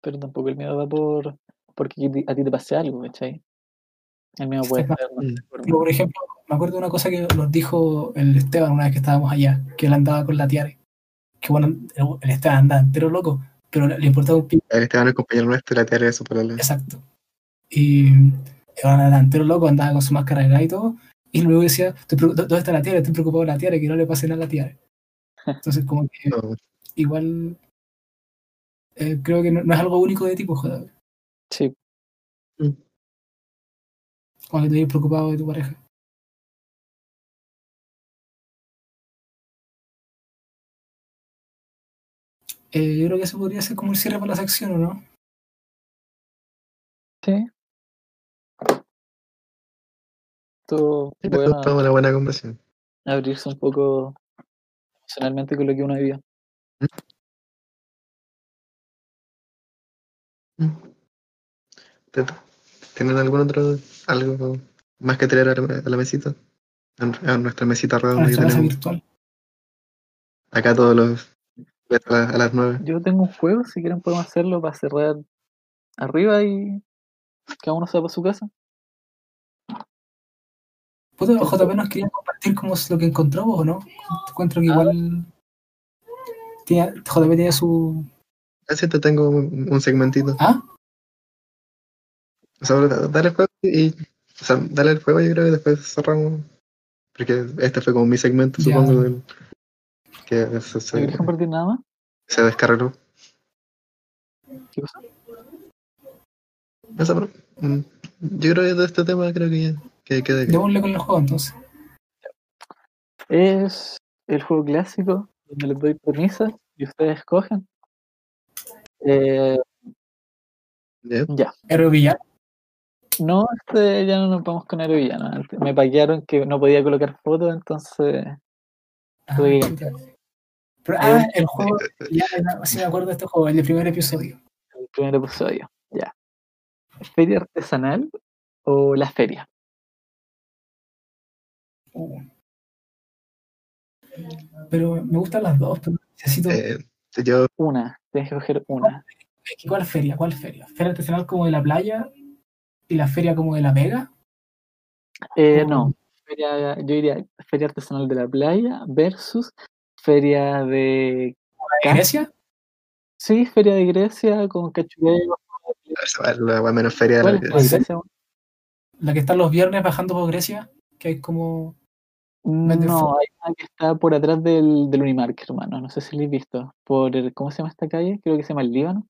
Pero tampoco el miedo va por porque a ti- te pase algo, ¿cachai? El miedo puede no sé, Mm. por ejemplo, me acuerdo de una cosa que nos dijo el Esteban una vez que estábamos allá, que él andaba con la Tiare. Que bueno, el, Esteban andaba entero loco, pero le importaba un pico. El Esteban, el compañero nuestro, la tía de su palabra. Exacto. Y Esteban andaba entero loco, andaba con su máscara de gas y todo. Y luego decía, "Estoy preocup- ¿dónde está la Tiare? Estoy preocupado por la Tiare, que no le pase nada a la Tiare. Entonces, como que No, igual eh, creo que no, no es algo único de tipo, joder. Sí, Como que te hayas preocupado de tu pareja. Eh, yo creo que eso podría ser como el cierre para la sección, ¿o no? sí. Pero bueno una buena conversación. abrirse un poco emocionalmente con lo que uno vivió. Mm. ¿Te- ¿Tienen algún otro, algo más que traer a la, a la mesita? A, nuestra mesita redonda que nuestra mesa tenemos. virtual. Acá todos los, A, la- a las 9. Yo tengo un juego, si quieren podemos hacerlo para cerrar arriba y cada uno se va para su casa. Puta, JP nos quería compartir como es lo que encontramos o no. Encuentro que Ah. igual. Tiene, JP tiene su. Así te tengo un, segmentito. ¿Ah? O sea, da- dale el juego y. O sea, dale el juego, yo creo que después cerramos. Porque este fue como mi segmento, Ya. supongo. del- que se, ¿No se, quieres compartir nada más? se descargó. ¿Qué pero, mm, yo creo que de este tema creo que ya que queda. Démosle con el juego entonces. Es el juego clásico donde les doy premisas y ustedes escogen. Eh, ¿Ya? ya. Héroe villano. No, este ya no nos vamos con héroe villano. Me paquearon que no podía colocar fotos, entonces Ah, Tuve que chuta. Pero, ah, el juego. Ya, ya, sí me acuerdo de este juego, el del primer episodio. el primer episodio. Ya. ¿Feria artesanal o la feria? Uh. Pero me gustan las dos, pero necesito. Eh, si yo, Una, tienes que coger una. ¿Cuál feria? ¿Cuál feria? ¿Feria artesanal como de la playa y la feria como de la Vega? Eh, no, feria, yo diría feria artesanal de la playa versus feria de. ¿De Grecia? Sí, feria de Grecia con cachureo. la menos feria de ¿Cuál la Grecia? La que están los viernes bajando por Grecia, que hay como. No, hay una que está por atrás del, del Unimark, hermano. No sé si lo habéis visto. Por el- ¿Cómo se llama esta calle? Creo que se llama el Líbano.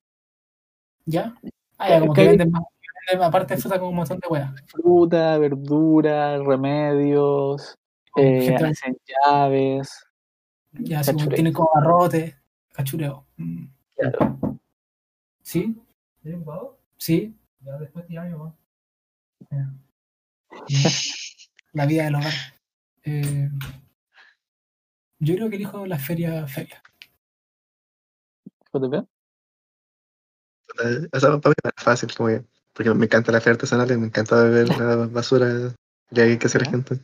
¿Ya? Ah, ya, como que venden más. venden aparte de fruta como un montón de weas. Fruta, verdura, remedios, eh, hacen llaves. Ya, Cachureo. tienen como barrotes, cachureo. Mm. Claro. ¿Sí? ¿Sí? Ya después te llamo. La vida del hogar. Eh, yo creo que elijo la feria feria. ¿JP? O sea, para mí es fácil, como que- porque me encanta la feria artesanal y me encanta ver la basura que hay que hacer la gente.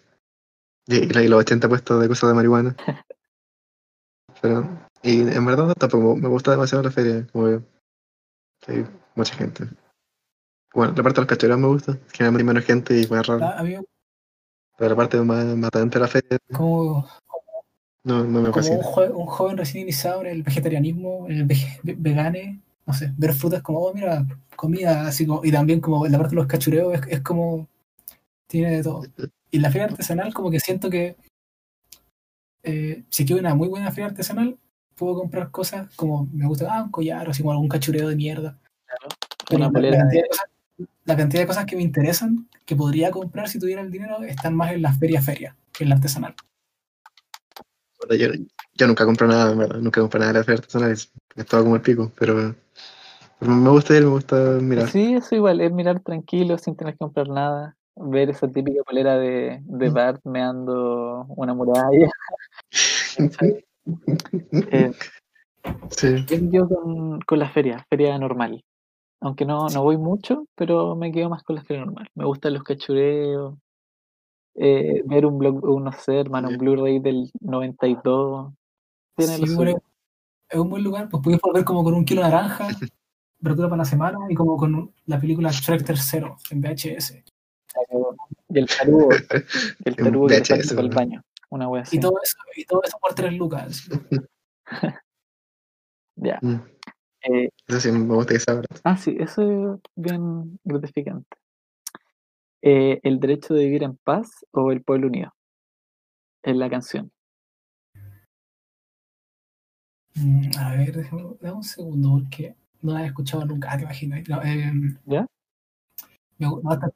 Y, y los 80 puestos de cosas de marihuana. Pero, y en verdad tampoco me gusta demasiado la feria, como que hay mucha gente. Bueno, la parte de los cachureos me gusta, generalmente hay menos gente y más raro. Ah, A mí Pero la parte más matante de la feria como, no, no me como un, joven, un joven recién iniciado en el vegetarianismo, en el vege- ve- vegane, no sé, ver frutas como, oh, mira, comida, así como, y también como la parte de los cachureos es, es como, tiene de todo. Y la feria artesanal como que siento que eh, si quiero una muy buena feria artesanal, puedo comprar cosas como, me gusta, ah, un collar, o así como algún cachureo de mierda. Pero Una la, cantidad de cosas, la cantidad de cosas que me interesan, que podría comprar si tuviera el dinero, están más en la feria feria que en la artesanal. Yo, yo nunca compro nada, nunca compro nada de la feria artesanal, es, todo como el pico, pero, pero me gusta ir, me gusta mirar. Sí, eso igual, es mirar tranquilo sin tener que comprar nada. Ver esa típica polera de, de Mm. Bart meando una muralla. Eh, Sí. yo me quedo con, con la feria, feria normal. Aunque no, no voy mucho, pero me quedo más con la feria normal. Me gustan los cachureos. eh, ver un blog, un, no sé, hermano, un Blu-ray del 92. Tiene Sí, bueno, es un buen lugar, pues puedes volver como con un kilo de naranja, verdura para la semana, y como con la película Shrek tercero en VHS. Y el tarugo, el tarugo que para el ¿no? baño. Una wea así. Y todo eso, y todo eso por tres lucas. Ya. Mm. Eh, Eso sí, me gusta que sea ahora. ah, sí, eso es bien gratificante. Eh, ¿El derecho de vivir en paz o el pueblo unido? En la canción. Mm, A ver, déjame, dame un segundo, porque no la he escuchado nunca. Ah, te imaginas. No, eh, ¿Ya? me bastante.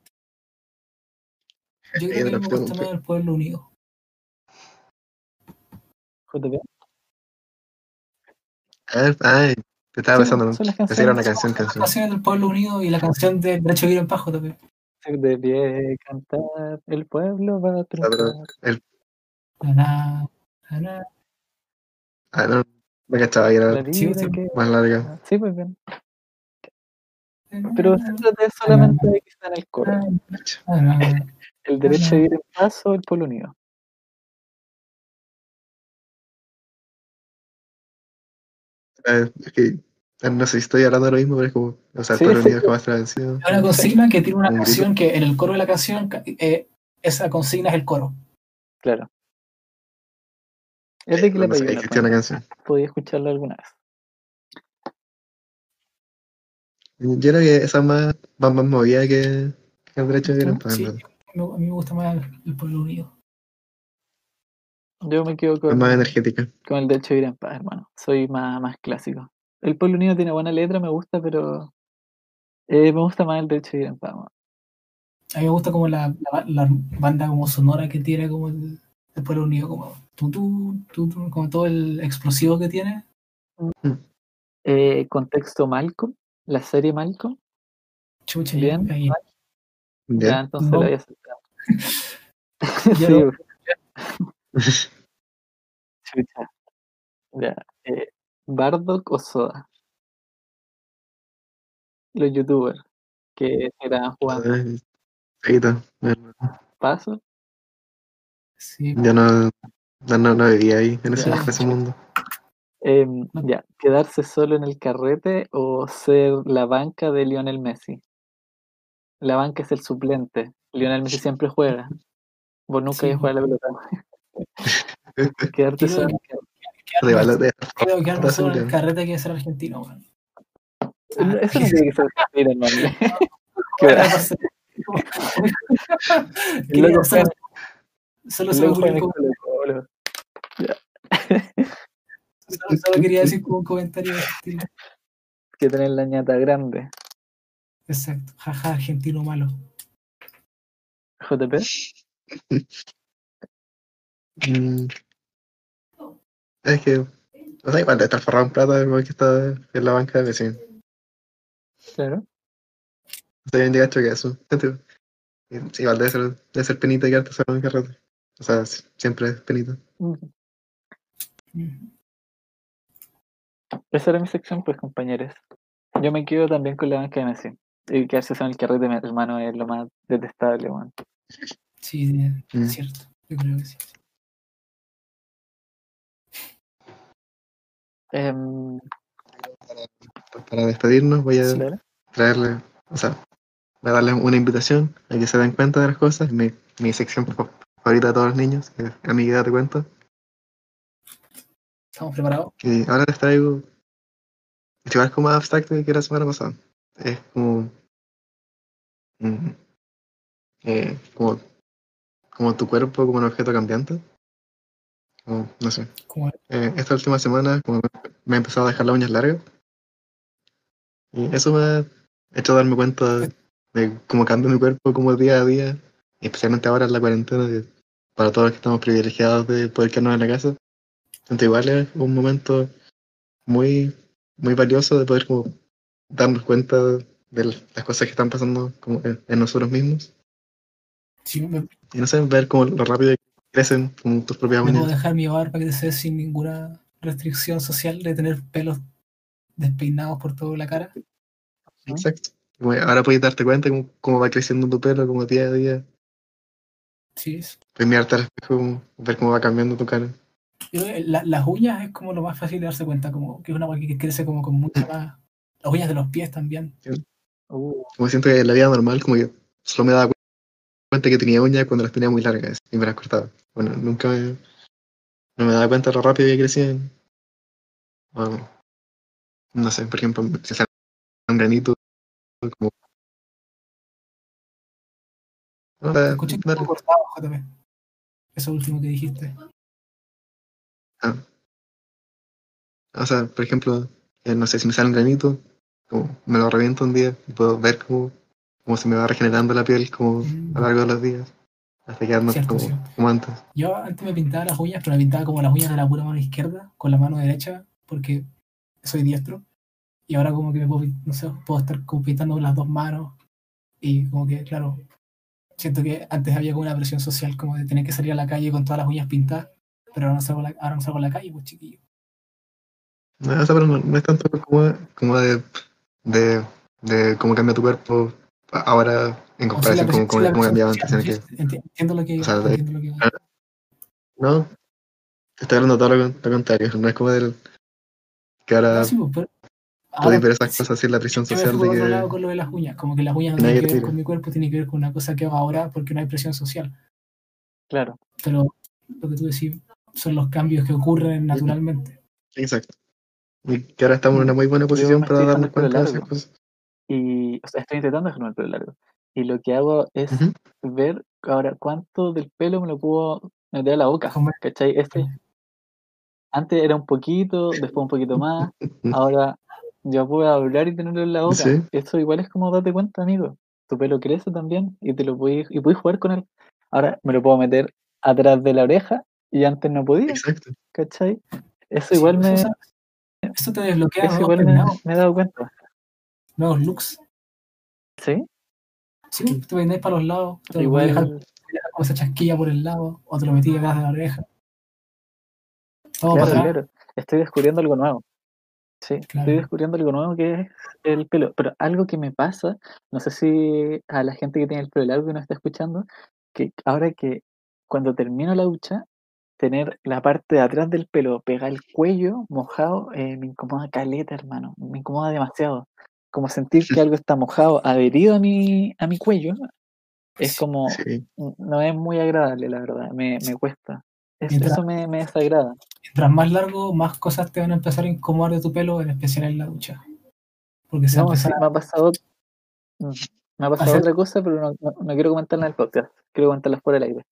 Yo creo que me gusta más el pueblo unido. JP. Ah, ay, te estaba Sí, pensando, era una canción, Las canción. del pueblo unido y la canción de Derecho vivir en paz, JP. De pie cantar, el pueblo va a. Ah, no, me cachaba que era La Sí, más larga. Sí, pues bien. Pero céntrate solamente de que está en el coro. El derecho a vivir en paz o el pueblo unido. eh, es que eh, no sé si estoy hablando de lo mismo, pero es como, o sea, el Sí, pueblo sí. unido jamás será vencido. Hay una consigna que tiene una canción que en el coro de la canción, eh, esa consigna es el coro. Claro. Es de que No sé, existía una canción. Podía escucharla alguna vez. Yo creo que esa es más, va más movida que, que el derecho de violencia. Sí, me- a mí me gusta más el, el pueblo unido. Yo me quedo Es con, más energética. con el derecho a vivir en paz, hermano. Soy más, más clásico. El pueblo unido tiene buena letra, me gusta, pero eh, me gusta más el derecho a vivir en paz. man. A mí me gusta como la, la, la banda como sonora que tiene como el, el pueblo unido, como tú, tú, tú, como todo el explosivo que tiene. Eh, contexto Malcolm, la serie Malcolm. Chucha, Bien. ahí. Ya, ¿Ya? entonces No. la voy a aceptar. Ya Sí, no. chucha. Ya. Eh, Bardock o Soda. Los youtubers que eran jugando paso. Sí, Yo no, no, no, no vivía ahí, en ese, Ya. en ese mundo. Em, ya, quedarse solo en el carrete o ser la banca de Lionel Messi. La banca es el suplente. Lionel Messi siempre juega. Vos nunca Sí, ibas a jugar a la pelota. Quedarte solo. Rivalotea. creo que solo en el carrete que ser argentino, weón. No, Eso no tiene que ser mentira, hermano. Qué loco solo, juega- solo como- solo- solo quería decir como un comentario. Que tener la ñata grande. Exacto. Jaja, argentino malo. JP. Mm. Es que, o sea, igual de estar forrado en plata, igual que está en la banca de vecino. Claro. Estoy bien llegado que eso. Sí, Igual debe ser, debe ser penita quedarte solo en carrete. O sea, si- siempre es penita. Esa era mi sección, pues, compañeros. Yo me quedo también con la banca de Messi. Y quedarse solo en el carrete, mi hermano, es lo más detestable, weón. Sí, es Mm. cierto. Yo creo que sí. Em, Para despedirnos, voy a Sí. traerle, o sea, voy a darles una invitación a que se den cuenta de las cosas. Mi, mi sección fa- favorita de todos los niños, que es Amiga, te cuento. ¿Estamos preparados? que ahora les traigo es igual como más abstracto que la semana pasada es como mm, eh, como como tu cuerpo como un objeto cambiante. Como, no sé. Eh, esta última semana como me- he empezado a dejar las uñas largas. Y eso me ha hecho darme cuenta de, cómo cambia mi cuerpo como día a día especialmente ahora en la cuarentena para todos los que estamos privilegiados de poder quedarnos en la casa. Entonces igual es un momento muy, muy valioso de poder como darnos cuenta de las cosas que están pasando como en, en nosotros mismos. sí, me, Y no sé, ver como lo rápido que crecen como tus propias puedo uñas. dejar mi barba crecer sin ninguna restricción social de tener pelos despeinados por toda la cara. Exacto. Como ahora puedes darte cuenta cómo, cómo va creciendo tu pelo como día a día. Sí, es- Puedes mirarte al espejo, ver cómo va cambiando tu cara. que la- las uñas es como lo más fácil de darse cuenta, como que es una que crece como con mucha más. Las uñas de los pies también. Uh, Como siento que en la vida normal como que solo me daba cuenta que tenía uñas cuando las tenía muy largas y me las cortaba. Bueno, nunca me, no me daba cuenta de lo rápido que crecían. O, no sé, por ejemplo, si sale un granito como... No, Te da- escuché un dale. cortado, JP. Eso último que dijiste. Ah. O sea, por ejemplo, eh, no sé si me sale un granito, como me lo reviento un día y puedo ver cómo, cómo se me va regenerando la piel como Mm. a lo largo de los días, hasta quedarnos Cierto, como, cierto. como antes. Yo antes me pintaba las uñas, pero me pintaba como las uñas de la pura mano izquierda, con la mano derecha, porque soy diestro. Y ahora como que me puedo, no sé, puedo estar como pintando con las dos manos. Y como que, claro, siento que antes había como una presión social como de tener que salir a la calle con todas las uñas pintadas. Pero ahora no salgo a la, ahora no salgo a la calle, pues chiquillo. No, pero no, no es tanto como, como de, de, de cómo cambia tu cuerpo ahora en O sea, la comparación con presión- cómo, presión cambiaba antes. que, Entiendo lo que O sea, de- entiendo lo que no, te estoy hablando de todo lo, con- lo contrario. No es como del Que ahora No, sí, pues, pero- podéis ahora, ver esas sí, cosas así en la prisión me social de otro lado que con lo de las uñas, como que las uñas no tienen que ver con mi cuerpo, tiene que ver con una cosa que hago ahora porque no hay presión social. Claro. Pero lo que tú decís son los cambios que ocurren naturalmente. Exacto. Y que ahora estamos en una muy buena posición para estoy darnos cuenta de esas cosas. Y, o sea, estoy intentando dejarme el pelo largo. Y lo que hago es Ujú. ver ahora cuánto del pelo me lo puedo meter a la boca. ¿Cachai? Este, antes era un poquito, después un poquito más. Ahora ya puedo hablar y tenerlo en la boca. Sí. Eso igual es como date cuenta, amigo. Tu pelo crece también y te lo puedes, y puedes jugar con él. Ahora me lo puedo meter atrás de la oreja y antes no podía, Exacto. ¿cachai? Eso Sí, igual pues, me, eso, eso te desbloquea eso nuevos, igual me, he dado cuenta. nuevos looks. ¿Sí? Sí, te peináis para los lados, te Igual, dejar con esa chasquilla por el lado, o te lo metí atrás de la oreja. Todo claro, para atrás. claro. Estoy descubriendo algo nuevo. Sí, Claro. estoy descubriendo algo nuevo que es el pelo. Pero algo que me pasa, no sé si a la gente que tiene el pelo largo y nos está escuchando, que ahora que cuando termino la ducha, tener la parte de atrás del pelo pega el cuello mojado, eh, me incomoda caleta, hermano. Me incomoda demasiado. Como sentir que algo está mojado, adherido a mi, a mi cuello, es como, Sí. no es muy agradable, la verdad. Me, me cuesta. Es- Mientras- eso me, me desagrada. Mientras más largo, más cosas te van a empezar a incomodar de tu pelo, en especial en la ducha. Porque se a No, sí, empezar me ha pasado, mm, me ha pasado otra cosa, pero no, no- no quiero comentarla en el podcast. Quiero comentarla fuera del aire.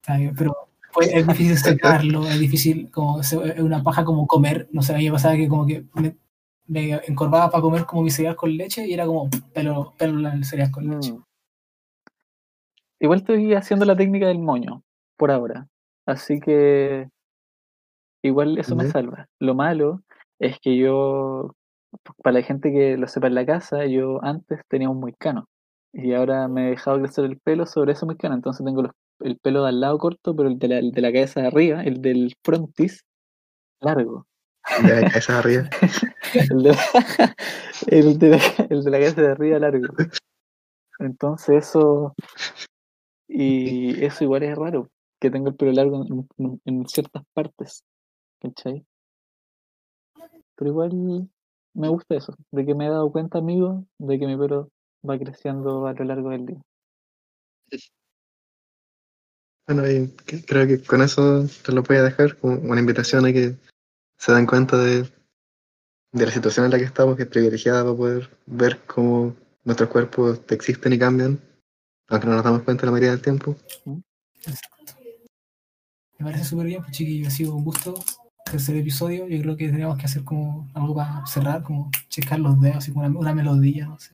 Está bien, pero pues, es difícil secarlo, es difícil, como es una paja como comer, no sé, a mí me pasaba que como que me, me encorvaba para comer como mi cereal con leche y era como pelo, pelo en el cereal con leche. Mm. Igual estoy haciendo la técnica del moño, por ahora. Así que igual eso me salva. Lo malo es que yo, para la gente que lo sepa en la casa, yo antes tenía un moicano. Y ahora me he dejado crecer el pelo sobre ese moicano. Entonces tengo los- el pelo de al lado corto, pero el de la, el de la cabeza de arriba, el del frontis, largo. Ya de cabeza arriba. El de, el de la, el de la cabeza de arriba largo. Entonces eso. Y eso igual es raro, que tengo el pelo largo en ciertas partes. ¿Cachai? Pero igual me gusta eso, de que me he dado cuenta, amigo, de que mi pelo va creciendo a lo largo del día. Bueno, y creo que con eso te lo voy a dejar como una invitación a que se den cuenta de, de la situación en la que estamos, que es privilegiada para poder ver cómo nuestros cuerpos existen y cambian, aunque no nos damos cuenta la mayoría del tiempo. Me parece súper bien, pues chiquillos, ha sido un gusto tercer episodio. Yo creo que tenemos que hacer como algo para cerrar, como checar los dedos, como una, una melodía, no sé.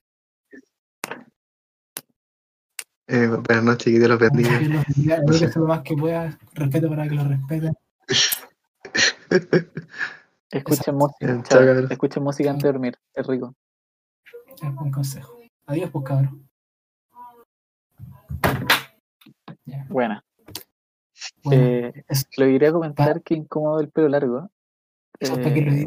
Eh, buenas noches que Dios los bendiga. que los bendiga, que lo más que pueda, respeto para que lo respeten. Escuchen música, Eh, chao, escuchen música antes de dormir, es rico. Es un buen consejo. Adiós, pues cabrón. Ya, Buena. bueno, Eh, lo iré a comentar que incómodo el pelo largo. Eh.